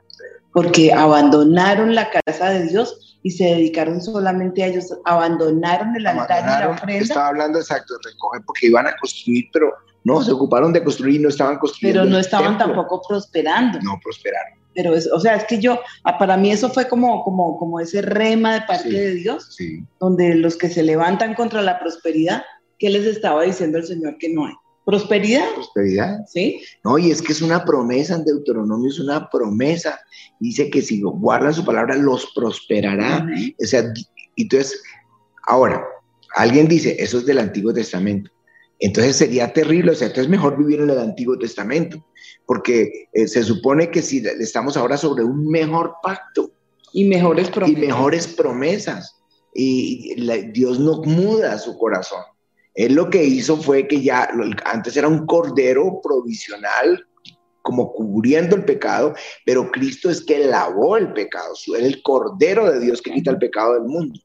porque abandonaron la casa de Dios y se dedicaron solamente a ellos, abandonaron el altar y la ofrenda. Estaba hablando exacto, recoger porque iban a construir, pero no, se ocuparon de construir y no estaban construyendo. Pero no estaban tampoco prosperando. No prosperaron. Pero, es, o sea, es que yo, ah, para mí eso fue como, como, como ese rema de parte de Dios, donde los que se levantan contra la prosperidad, ¿qué les estaba diciendo el Señor que no hay? Prosperidad. Prosperidad. Sí. No, y es que es una promesa en Deuteronomio, es una promesa. Dice que si guardan su palabra, los prosperará. O sea, entonces, ahora, alguien dice, eso es del Antiguo Testamento. Entonces sería terrible, o sea, entonces es mejor vivir en el Antiguo Testamento, porque eh, se supone que si estamos ahora sobre un mejor pacto. Y mejores promesas. Y mejores promesas. Y Dios no muda su corazón. Él lo que hizo fue que ya, antes era un cordero provisional, como cubriendo el pecado, pero Cristo es que lavó el pecado, es el cordero de Dios que quita el pecado del mundo.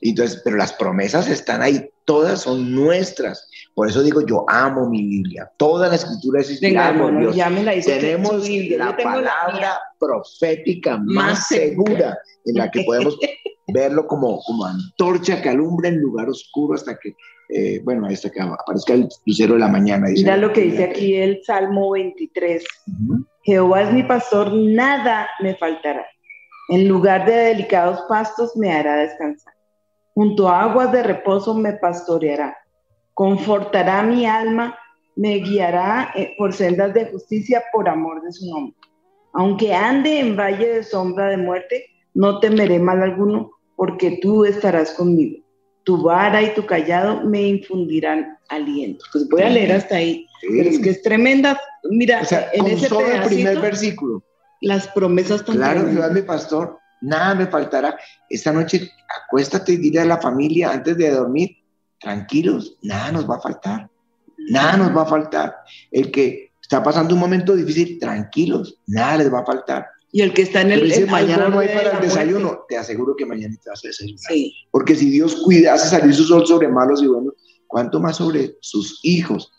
Entonces, pero las promesas están ahí, todas son nuestras. Por eso digo, yo amo mi Biblia. Toda la escritura es inspirada por Dios. Tenemos la palabra profética más, segura en la que podemos verlo como, como antorcha que alumbra en lugar oscuro hasta que eh, bueno, hasta que aparezca el lucero de la mañana. Mira lo que dice aquí el Salmo 23. Jehová es mi pastor, nada me faltará. En lugar de delicados pastos me hará descansar. Junto a aguas de reposo me pastoreará. Confortará mi alma, me guiará eh, por sendas de justicia por amor de su nombre. Aunque ande en valle de sombra de muerte, no temeré mal alguno, porque tú estarás conmigo tu vara y tu callado me infundirán aliento. Pues voy a leer hasta ahí. Pero es que es tremenda. Mira, en ese solo el primer versículo. Las promesas tan Claro, Jehová mi pastor, nada me faltará. Esta noche acuéstate y dile a la familia antes de dormir, tranquilos, nada nos va a faltar. Nada nos va a faltar. El que está pasando un momento difícil, tranquilos, nada les va a faltar. Y el que está en el. Dice, mañana no hay para el desayuno. Te aseguro que mañana te vas a desayunar. Sí. Porque si Dios cuida, hace salir su sol sobre malos y buenos, ¿cuánto más sobre sus hijos?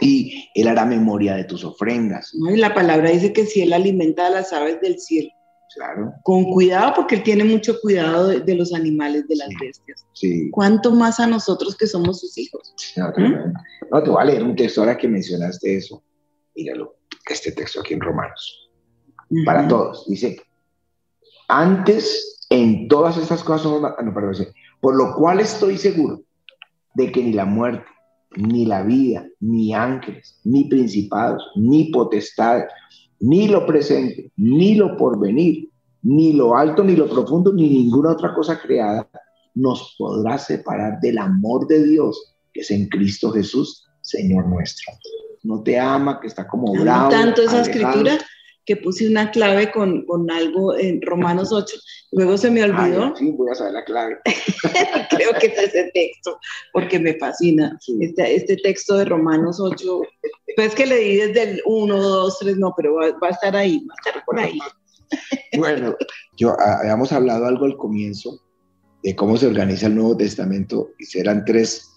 Y Él hará memoria de tus ofrendas. y la palabra dice que si Él alimenta a las aves del cielo. Claro. Con cuidado, porque Él tiene mucho cuidado de, los animales, de las bestias. Sí. ¿Cuánto más a nosotros que somos sus hijos? No, ¿Mm? no, te voy a leer un texto ahora que mencionaste eso. Míralo, este texto aquí en Romanos para todos. Dice, antes en todas estas cosas somos, ah, no, perdón, por lo cual estoy seguro de que ni la muerte, ni la vida, ni ángeles, ni principados, ni potestades, ni lo presente, ni lo porvenir, ni lo alto, ni lo profundo, ni ninguna otra cosa creada nos podrá separar del amor de Dios que es en Cristo Jesús, Señor nuestro. No te ama, que está como bravo. Tanto esa escritura que puse una clave con, con algo en Romanos 8, luego se me olvidó. sí, voy a saber la clave. Creo que es ese texto, porque me fascina. Este, este, texto de Romanos 8, pues que le di desde el 1, 2, 3, no, pero va, va a estar ahí, va a estar por ahí. Bueno, yo ah, habíamos hablado algo al comienzo de cómo se organiza el Nuevo Testamento y serán tres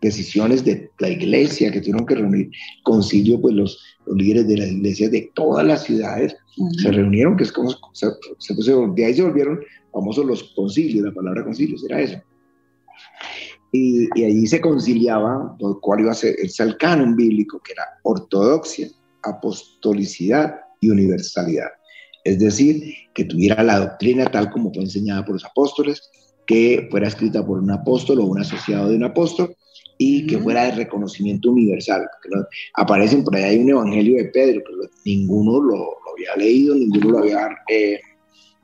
decisiones de la iglesia que tuvieron que reunir concilio, pues los, líderes de la iglesia de todas las ciudades se reunieron, que es como se, de ahí se volvieron famosos los concilios, la palabra concilios era eso. Y, y allí se conciliaba por cuál iba a ser el canon bíblico, que era ortodoxia, apostolicidad y universalidad. Es decir, que tuviera la doctrina tal como fue enseñada por los apóstoles, que fuera escrita por un apóstol o un asociado de un apóstol, y que fuera de reconocimiento universal. Aparecen por ahí hay un evangelio de Pedro, pero ninguno lo, había leído, ninguno lo había eh,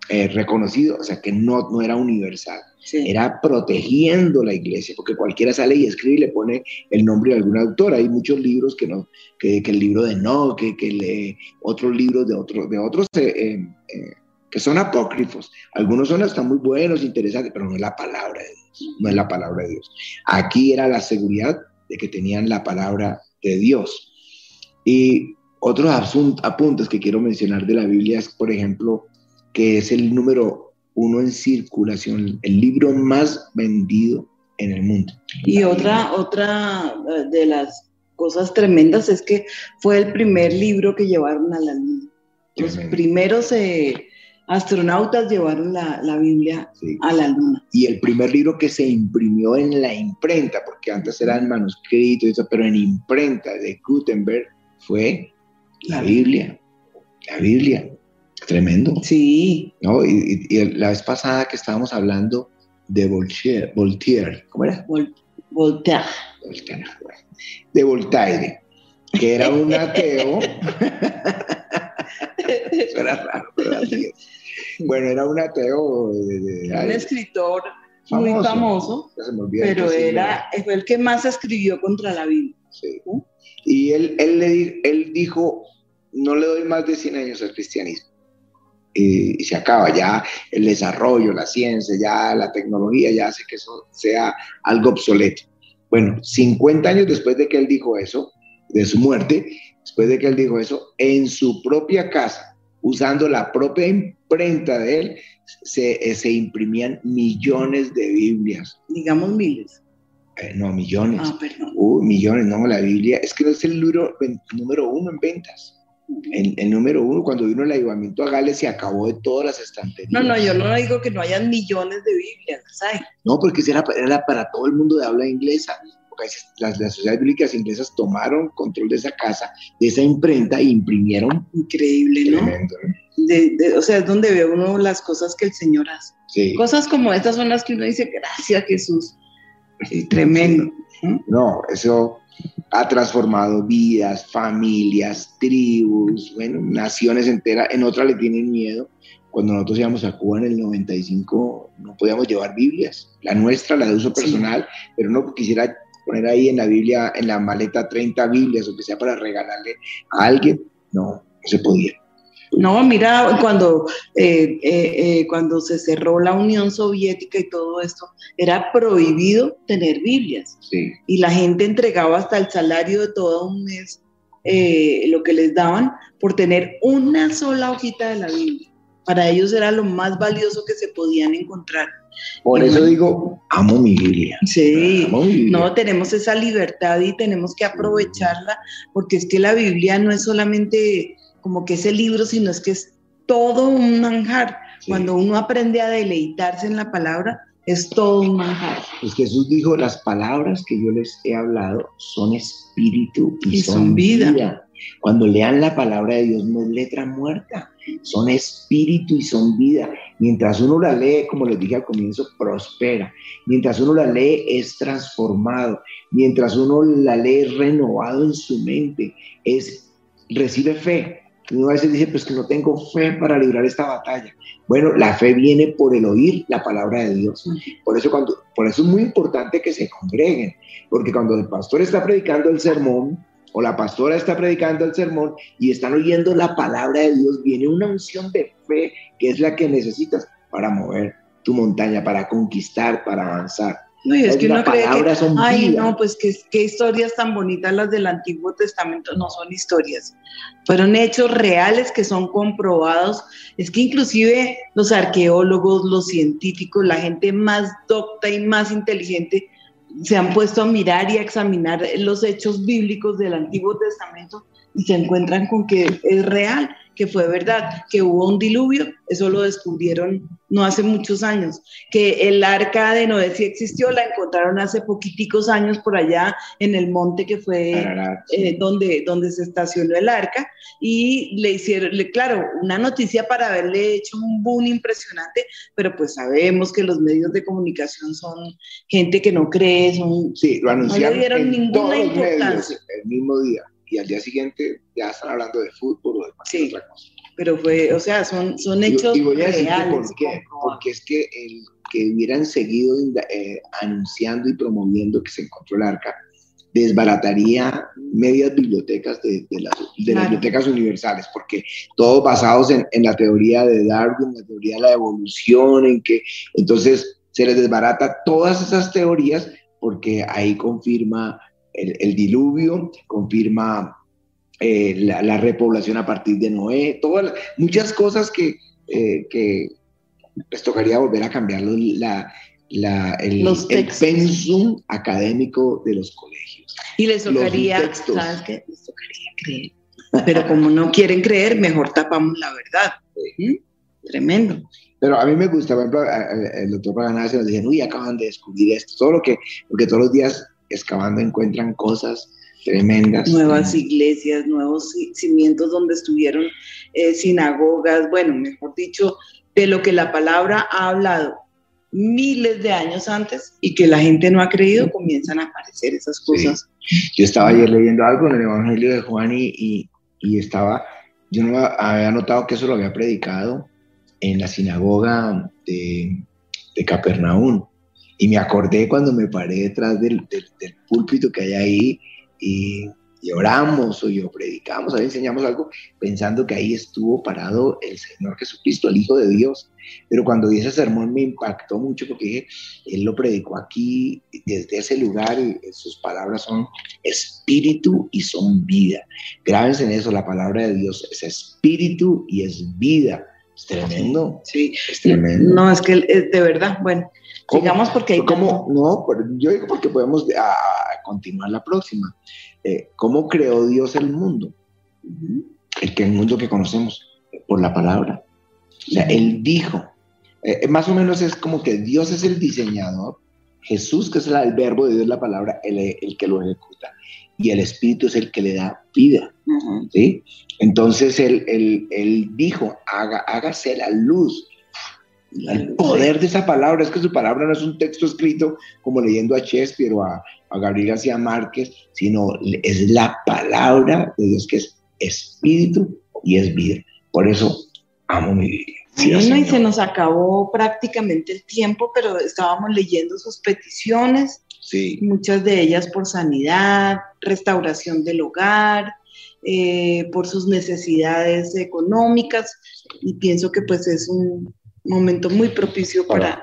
eh, reconocido, o sea que no, no era universal. Era protegiendo la iglesia, porque cualquiera sale y escribe y le pone el nombre de algún autor. Hay muchos libros que no, que, el libro de no, que, que lee otros libros de, otros de otros eh, que son apócrifos. Algunos son hasta muy buenos, interesantes, pero no es la palabra de Dios. No es la palabra de Dios. Aquí era la seguridad de que tenían la palabra de Dios. Y otros apuntes que quiero mencionar de la Biblia es, por ejemplo, que es el número uno en circulación, el libro más vendido en el mundo. Y otra, otra eh, de las cosas tremendas es que fue el primer libro que llevaron a la luna. Los primeros eh, astronautas llevaron la, la Biblia a la luna. Y el primer libro que se imprimió en la imprenta, porque antes era en manuscrito, eso, pero en imprenta de Gutenberg fue la Biblia. La Biblia. Tremendo. Sí. ¿No? Y, la vez pasada que estábamos hablando de Voltaire, Voltaire ¿cómo era? Voltaire. Voltaire. De Voltaire, que era un ateo. Eso era raro, pero bueno, era un ateo. De, un escritor muy famoso, pero era, fue el que más escribió contra la Biblia. Sí. Y él, él, él dijo, no le doy más de 100 años al cristianismo. Y, se acaba ya el desarrollo, la ciencia, ya la tecnología, ya hace que eso sea algo obsoleto. Bueno, 50 años después de que él dijo eso, de su muerte, después de que él dijo eso, en su propia casa, usando la propia imprenta de él, se, eh, se imprimían millones de Biblias. Digamos miles. Eh, no, millones. Ah, perdón. Uh, millones, no, la Biblia. Es que no es el número, número uno en ventas. El, número uno, cuando vino el ayudamiento a Gales, se acabó de todas las estanterías. No, no, yo no digo que no hayan millones de Biblias, ¿sabes? No, porque era, era para todo el mundo de habla inglesa las, las, sociedades bíblicas inglesas tomaron control de esa casa, de esa imprenta e imprimieron. Increíble, ¿no? O sea, es donde ve uno las cosas que el Señor hace. Cosas como estas son las que uno dice, gracias Jesús. tremendo. No, eso ha transformado vidas, familias, tribus, bueno, naciones enteras. En otras le tienen miedo. Cuando nosotros íbamos a Cuba en el 95, no podíamos llevar Biblias. La nuestra, la de uso personal, pero no quisiera poner ahí en la Biblia, en la maleta 30 Biblias o que sea para regalarle a alguien. No, no se podía. No, mira, cuando, eh, eh, eh, cuando se cerró la Unión Soviética y todo esto, era prohibido tener Biblias. Sí. Y la gente entregaba hasta el salario de todo un mes lo que les daban por tener una sola hojita de la Biblia. Para ellos era lo más valioso que se podían encontrar. Por eso digo, amo mi Biblia. Sí, no, tenemos esa libertad y tenemos que aprovecharla, porque es que la Biblia no es solamente como que ese libro, sino es que es todo un manjar. Cuando uno aprende a deleitarse en la palabra, es todo un manjar. Pues Jesús dijo, las palabras que yo les he hablado son espíritu y, son, vida. Cuando lean la palabra de Dios no es letra muerta, son espíritu y son vida. Mientras uno la lee, como les dije al comienzo, prospera. Mientras uno la lee, es transformado. Mientras uno la lee, renovado en su mente. Es, recibe fe. Uno a veces dice, pues que no tengo fe para librar esta batalla. Bueno, la fe viene por el oír la palabra de Dios. Por eso, cuando, por eso es muy importante que se congreguen, porque cuando el pastor está predicando el sermón, o la pastora está predicando el sermón y están oyendo la palabra de Dios, viene una unción de fe que es la que necesitas para mover tu montaña, para conquistar, para avanzar. No, y es que uno cree que, ay, no, pues qué, qué historias tan bonitas las del Antiguo Testamento, no son historias, fueron hechos reales que son comprobados. Es que inclusive los arqueólogos, los científicos, la gente más docta y más inteligente se han puesto a mirar y a examinar los hechos bíblicos del Antiguo Testamento y se encuentran con que es real que fue verdad, que hubo un diluvio, eso lo descubrieron no hace muchos años, que el arca de Noé sí existió, la encontraron hace poquiticos años por allá en el monte que fue eh, donde, donde se estacionó el arca y le hicieron, claro, una noticia para haberle hecho un boom impresionante, pero pues sabemos que los medios de comunicación son gente que no cree, son, sí, lo anunciaron no le dieron ninguna importancia. el mismo día y al día siguiente ya están hablando de fútbol o de sí, otra cosa. Pero fue, o sea, son, son hechos y, voy a reales. Por qué, porque es que el que hubieran seguido eh, anunciando y promoviendo que se encontró el arca, desbarataría medias bibliotecas de, de, las, de las, bibliotecas universales, porque todos basados en, en, la teoría de Darwin, la teoría de la evolución, en que entonces se les desbarata todas esas teorías porque ahí confirma el, diluvio, confirma eh, la, repoblación a partir de Noé, todas, muchas cosas que, eh, que les tocaría volver a cambiar la, la, el, el, pensum académico de los colegios. Y les tocaría, ¿sabes qué? Les tocaría creer. Pero como no quieren creer, mejor tapamos la verdad. Tremendo. Pero a mí me gusta, por ejemplo, el doctor Paganá se nos dice, uy, acaban de descubrir esto, todo lo que, porque todos los días excavando encuentran cosas tremendas. Nuevas iglesias, nuevos cimientos donde estuvieron eh, sinagogas, bueno, mejor dicho, de lo que la palabra ha hablado miles de años antes y que la gente no ha creído, comienzan a aparecer esas cosas. Yo estaba ayer leyendo algo en el Evangelio de Juan y, y, estaba, yo no había notado que eso lo había predicado en la sinagoga de, de Capernaum. Y me acordé cuando me paré detrás del, del, púlpito que hay ahí y, oramos o yo predicamos, ahí enseñamos algo, pensando que ahí estuvo parado el Señor Jesucristo, el Hijo de Dios. Pero cuando di ese sermón me impactó mucho porque dije, Él lo predicó aquí desde ese lugar y sus palabras son espíritu y son vida. Grábense en eso, la palabra de Dios es espíritu y es vida. Es tremendo. Sí, es tremendo. No, es que eh, de verdad, bueno, Digamos porque hay ¿Cómo? No, yo digo porque podemos continuar la próxima. Eh, ¿Cómo creó Dios el mundo? El, que, el mundo que conocemos por la palabra. O sea, Él dijo. Eh, eh, más o menos es como que Dios es el diseñador, Jesús, que es el, verbo de Dios, la palabra, el, el, que lo ejecuta. Y el Espíritu es el que le da vida. ¿sí? Entonces él, él, él dijo, Haga, hágase la luz el poder de esa palabra es que su palabra no es un texto escrito como leyendo a Shakespeare o a, Gabriel García Márquez, sino es la palabra de Dios que es espíritu y es vida. Por eso amo mi vida. bueno, y se nos acabó prácticamente el tiempo, pero estábamos leyendo sus peticiones, sí. muchas de ellas por sanidad, restauración del hogar, eh, por sus necesidades económicas, y pienso que pues es un, momento muy propicio para,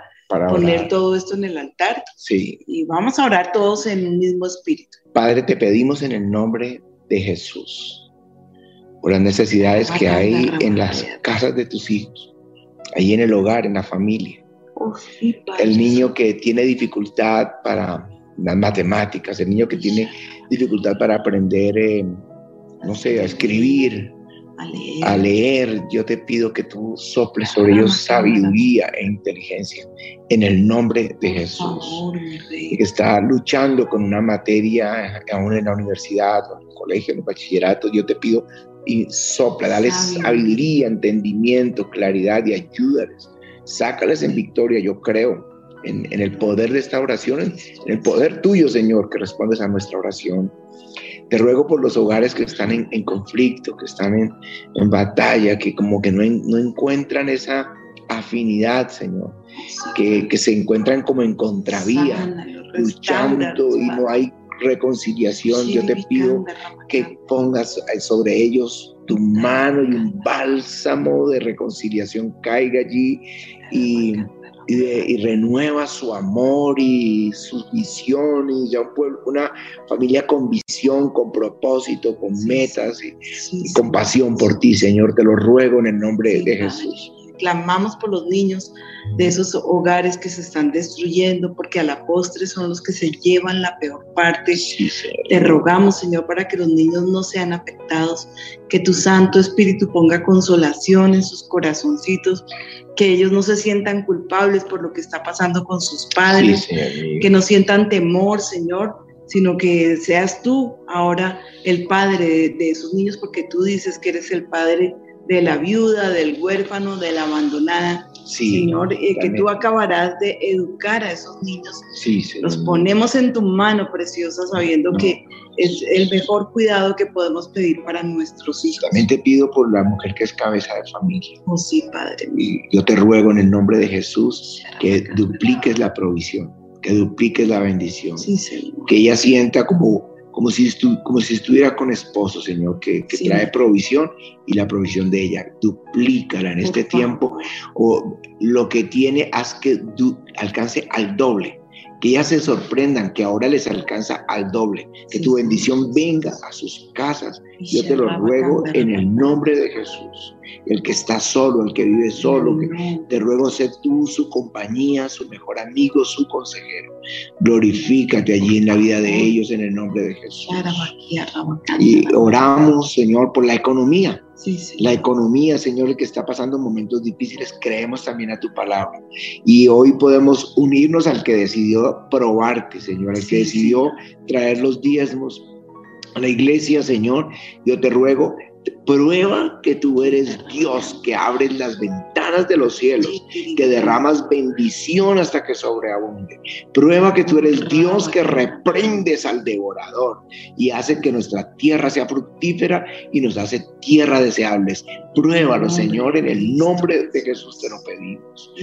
poner todo esto en el altar. Sí. Y vamos a orar todos en un mismo espíritu. Padre, te pedimos en el nombre de Jesús por las necesidades que hay en las casas de tus hijos, ahí en el hogar, en la familia. Oh, el niño que tiene dificultad para las matemáticas, el niño que tiene dificultad para aprender, eh, no sé, a escribir, a leer. Yo te pido que tú soples sobre ellos sabiduría e inteligencia en el nombre de Jesús. que está luchando con una materia aún en la universidad, en el colegio, en el bachillerato. Yo te pido y sopla, dale sabiduría, entendimiento, claridad y ayúdales. Sácales en victoria, yo creo. En, en el poder de esta oración, en el poder tuyo, Señor, que respondes a nuestra oración. Te ruego por los hogares que están en, conflicto, que están en, batalla, que como que no, no encuentran esa afinidad, Señor, que, se encuentran como en contravía, luchando y no hay reconciliación. Yo te pido que pongas sobre ellos tu mano y un bálsamo de reconciliación. Caiga allí y, y, renueva su amor y sus visiones, ya un pueblo, una familia con visión, con propósito, con metas y, con pasión por ti, Señor. Te lo ruego en el nombre de Jesús clamamos por los niños de esos hogares que se están destruyendo, porque a la postre son los que se llevan la peor parte. Te rogamos, Señor, para que los niños no sean afectados, que tu Santo Espíritu ponga consolación en sus corazoncitos, que ellos no se sientan culpables por lo que está pasando con sus padres, que no sientan temor, Señor, sino que seas tú ahora el padre de esos niños, porque tú dices que eres el padre de la viuda, del huérfano, de la abandonada. Señor, eh, que tú acabarás de educar a esos niños. Sí, Los ponemos en tu mano, preciosa, sabiendo que es el mejor cuidado que podemos pedir para nuestros hijos. También te pido por la mujer que es cabeza de familia. Oh, sí, Padre. Y yo te ruego en el nombre de Jesús que dupliques la provisión, que dupliques la bendición. Sí, Señor. Que ella sienta como como si, como si estuviera con esposo, Señor, que, trae provisión y la provisión de ella. Duplícala en este tiempo o lo que tiene, haz que alcance al doble. Que ellas se sorprendan que ahora les alcanza al doble. Que tu bendición venga a sus casas. Yo te lo ruego en el nombre de Jesús el que está solo, el que vive solo. Que te ruego ser tú su compañía, su mejor amigo, su consejero. Glorifícate allí en la vida de ellos en el nombre de Jesús. Y oramos, Señor, por la economía. La economía, Señor, que está pasando momentos difíciles, creemos también a tu palabra. Y hoy podemos unirnos al que decidió probarte, Señor, el que decidió traer los diezmos a la iglesia, Señor. Yo te ruego Prueba que tú eres Dios, que abres las ventanas de los cielos, que derramas bendición hasta que sobreabunde. Prueba que tú eres Dios que reprendes al devorador y hace que nuestra tierra sea fructífera y nos hace tierra deseables. Pruébalo, Señor, en el nombre de Jesús te lo pedimos.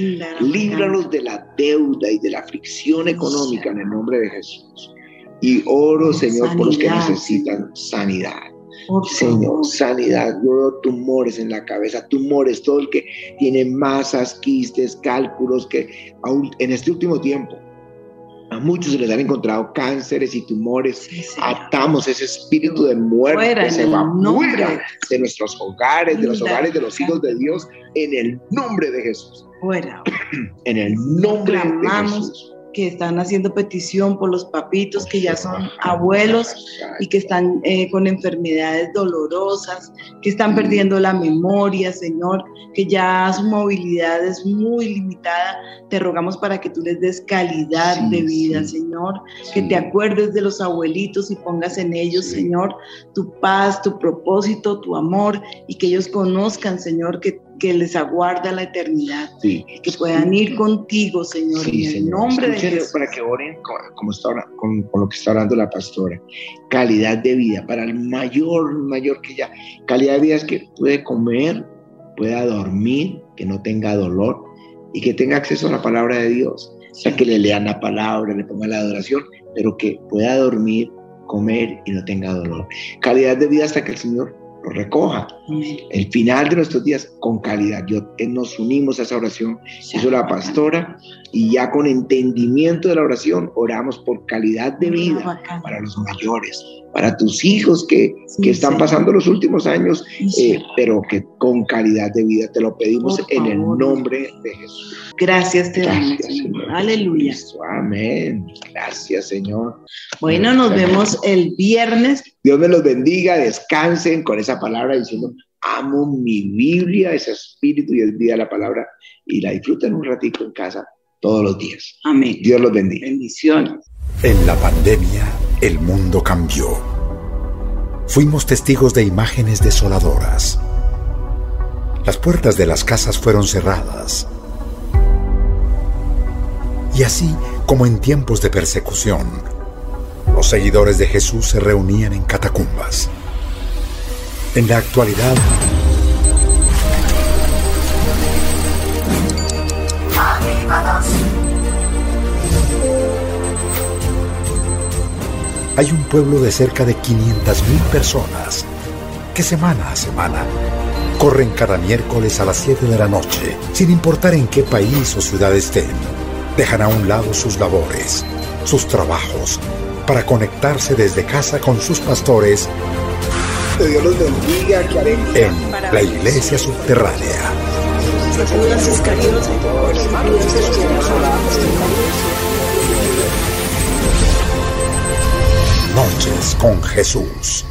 Líbranos de la deuda y de la aflicción económica en el nombre de Jesús. Y oro, Señor, por los que necesitan sanidad Señor, sanidad. Yo veo tumores en la cabeza, tumores, todo el que tiene masas, quistes, cálculos, que aún en este último tiempo a muchos se les han encontrado cánceres y tumores. Atamos ese espíritu de muerte que se va fuera de nuestros hogares, de los hogares de los hijos de Dios, en el nombre de Jesús. Fuera. En el nombre de Jesús que están haciendo petición por los papitos que ya son abuelos y que están eh, con enfermedades dolorosas, que están perdiendo la memoria, Señor, que ya su movilidad es muy limitada. Te rogamos para que tú les des calidad de vida, Señor, que te acuerdes de los abuelitos y pongas en ellos, Señor, tu paz, tu propósito, tu amor y que ellos conozcan, Señor, que que les aguarda la eternidad. Sí. Que puedan ir contigo, Señor, en el nombre de Jesús. Para que oren como está, con, con, lo que está orando la pastora. Calidad de vida para el mayor, mayor que ya. Calidad de vida es que puede comer, pueda dormir, que no tenga dolor y que tenga acceso a la palabra de Dios. O sea, que le lean la palabra, le pongan la adoración, pero que pueda dormir, comer y no tenga dolor. Calidad de vida hasta que el Señor lo recoja. El final de nuestros días con calidad. Yo, eh, nos unimos a esa oración, hizo la pastora, y ya con entendimiento de la oración oramos por calidad de vida para los mayores, para tus hijos que, que están pasando los últimos años, eh, pero que con calidad de vida te lo pedimos en el nombre de Jesús. Gracias te damos. Aleluya. Amén. Gracias, Señor. Bueno, nos vemos el viernes. Dios me los bendiga, descansen con esa palabra diciendo, amo mi Biblia, ese espíritu y el día la palabra, y la disfruten un ratito en casa todos los días. Amén. Dios los bendiga. Bendiciones. En la pandemia, el mundo cambió. Fuimos testigos de imágenes desoladoras. Las puertas de las casas fueron cerradas. Y así como en tiempos de persecución, los seguidores de Jesús se reunían en catacumbas. En la actualidad, hay un pueblo de cerca de 500.000 personas que semana a semana corren cada miércoles a las 7 de la noche, sin importar en qué país o ciudad estén. Dejan a un lado sus labores, sus trabajos, para conectarse desde casa con sus pastores Dios los bendiga, en la iglesia subterránea. Noches con Jesús.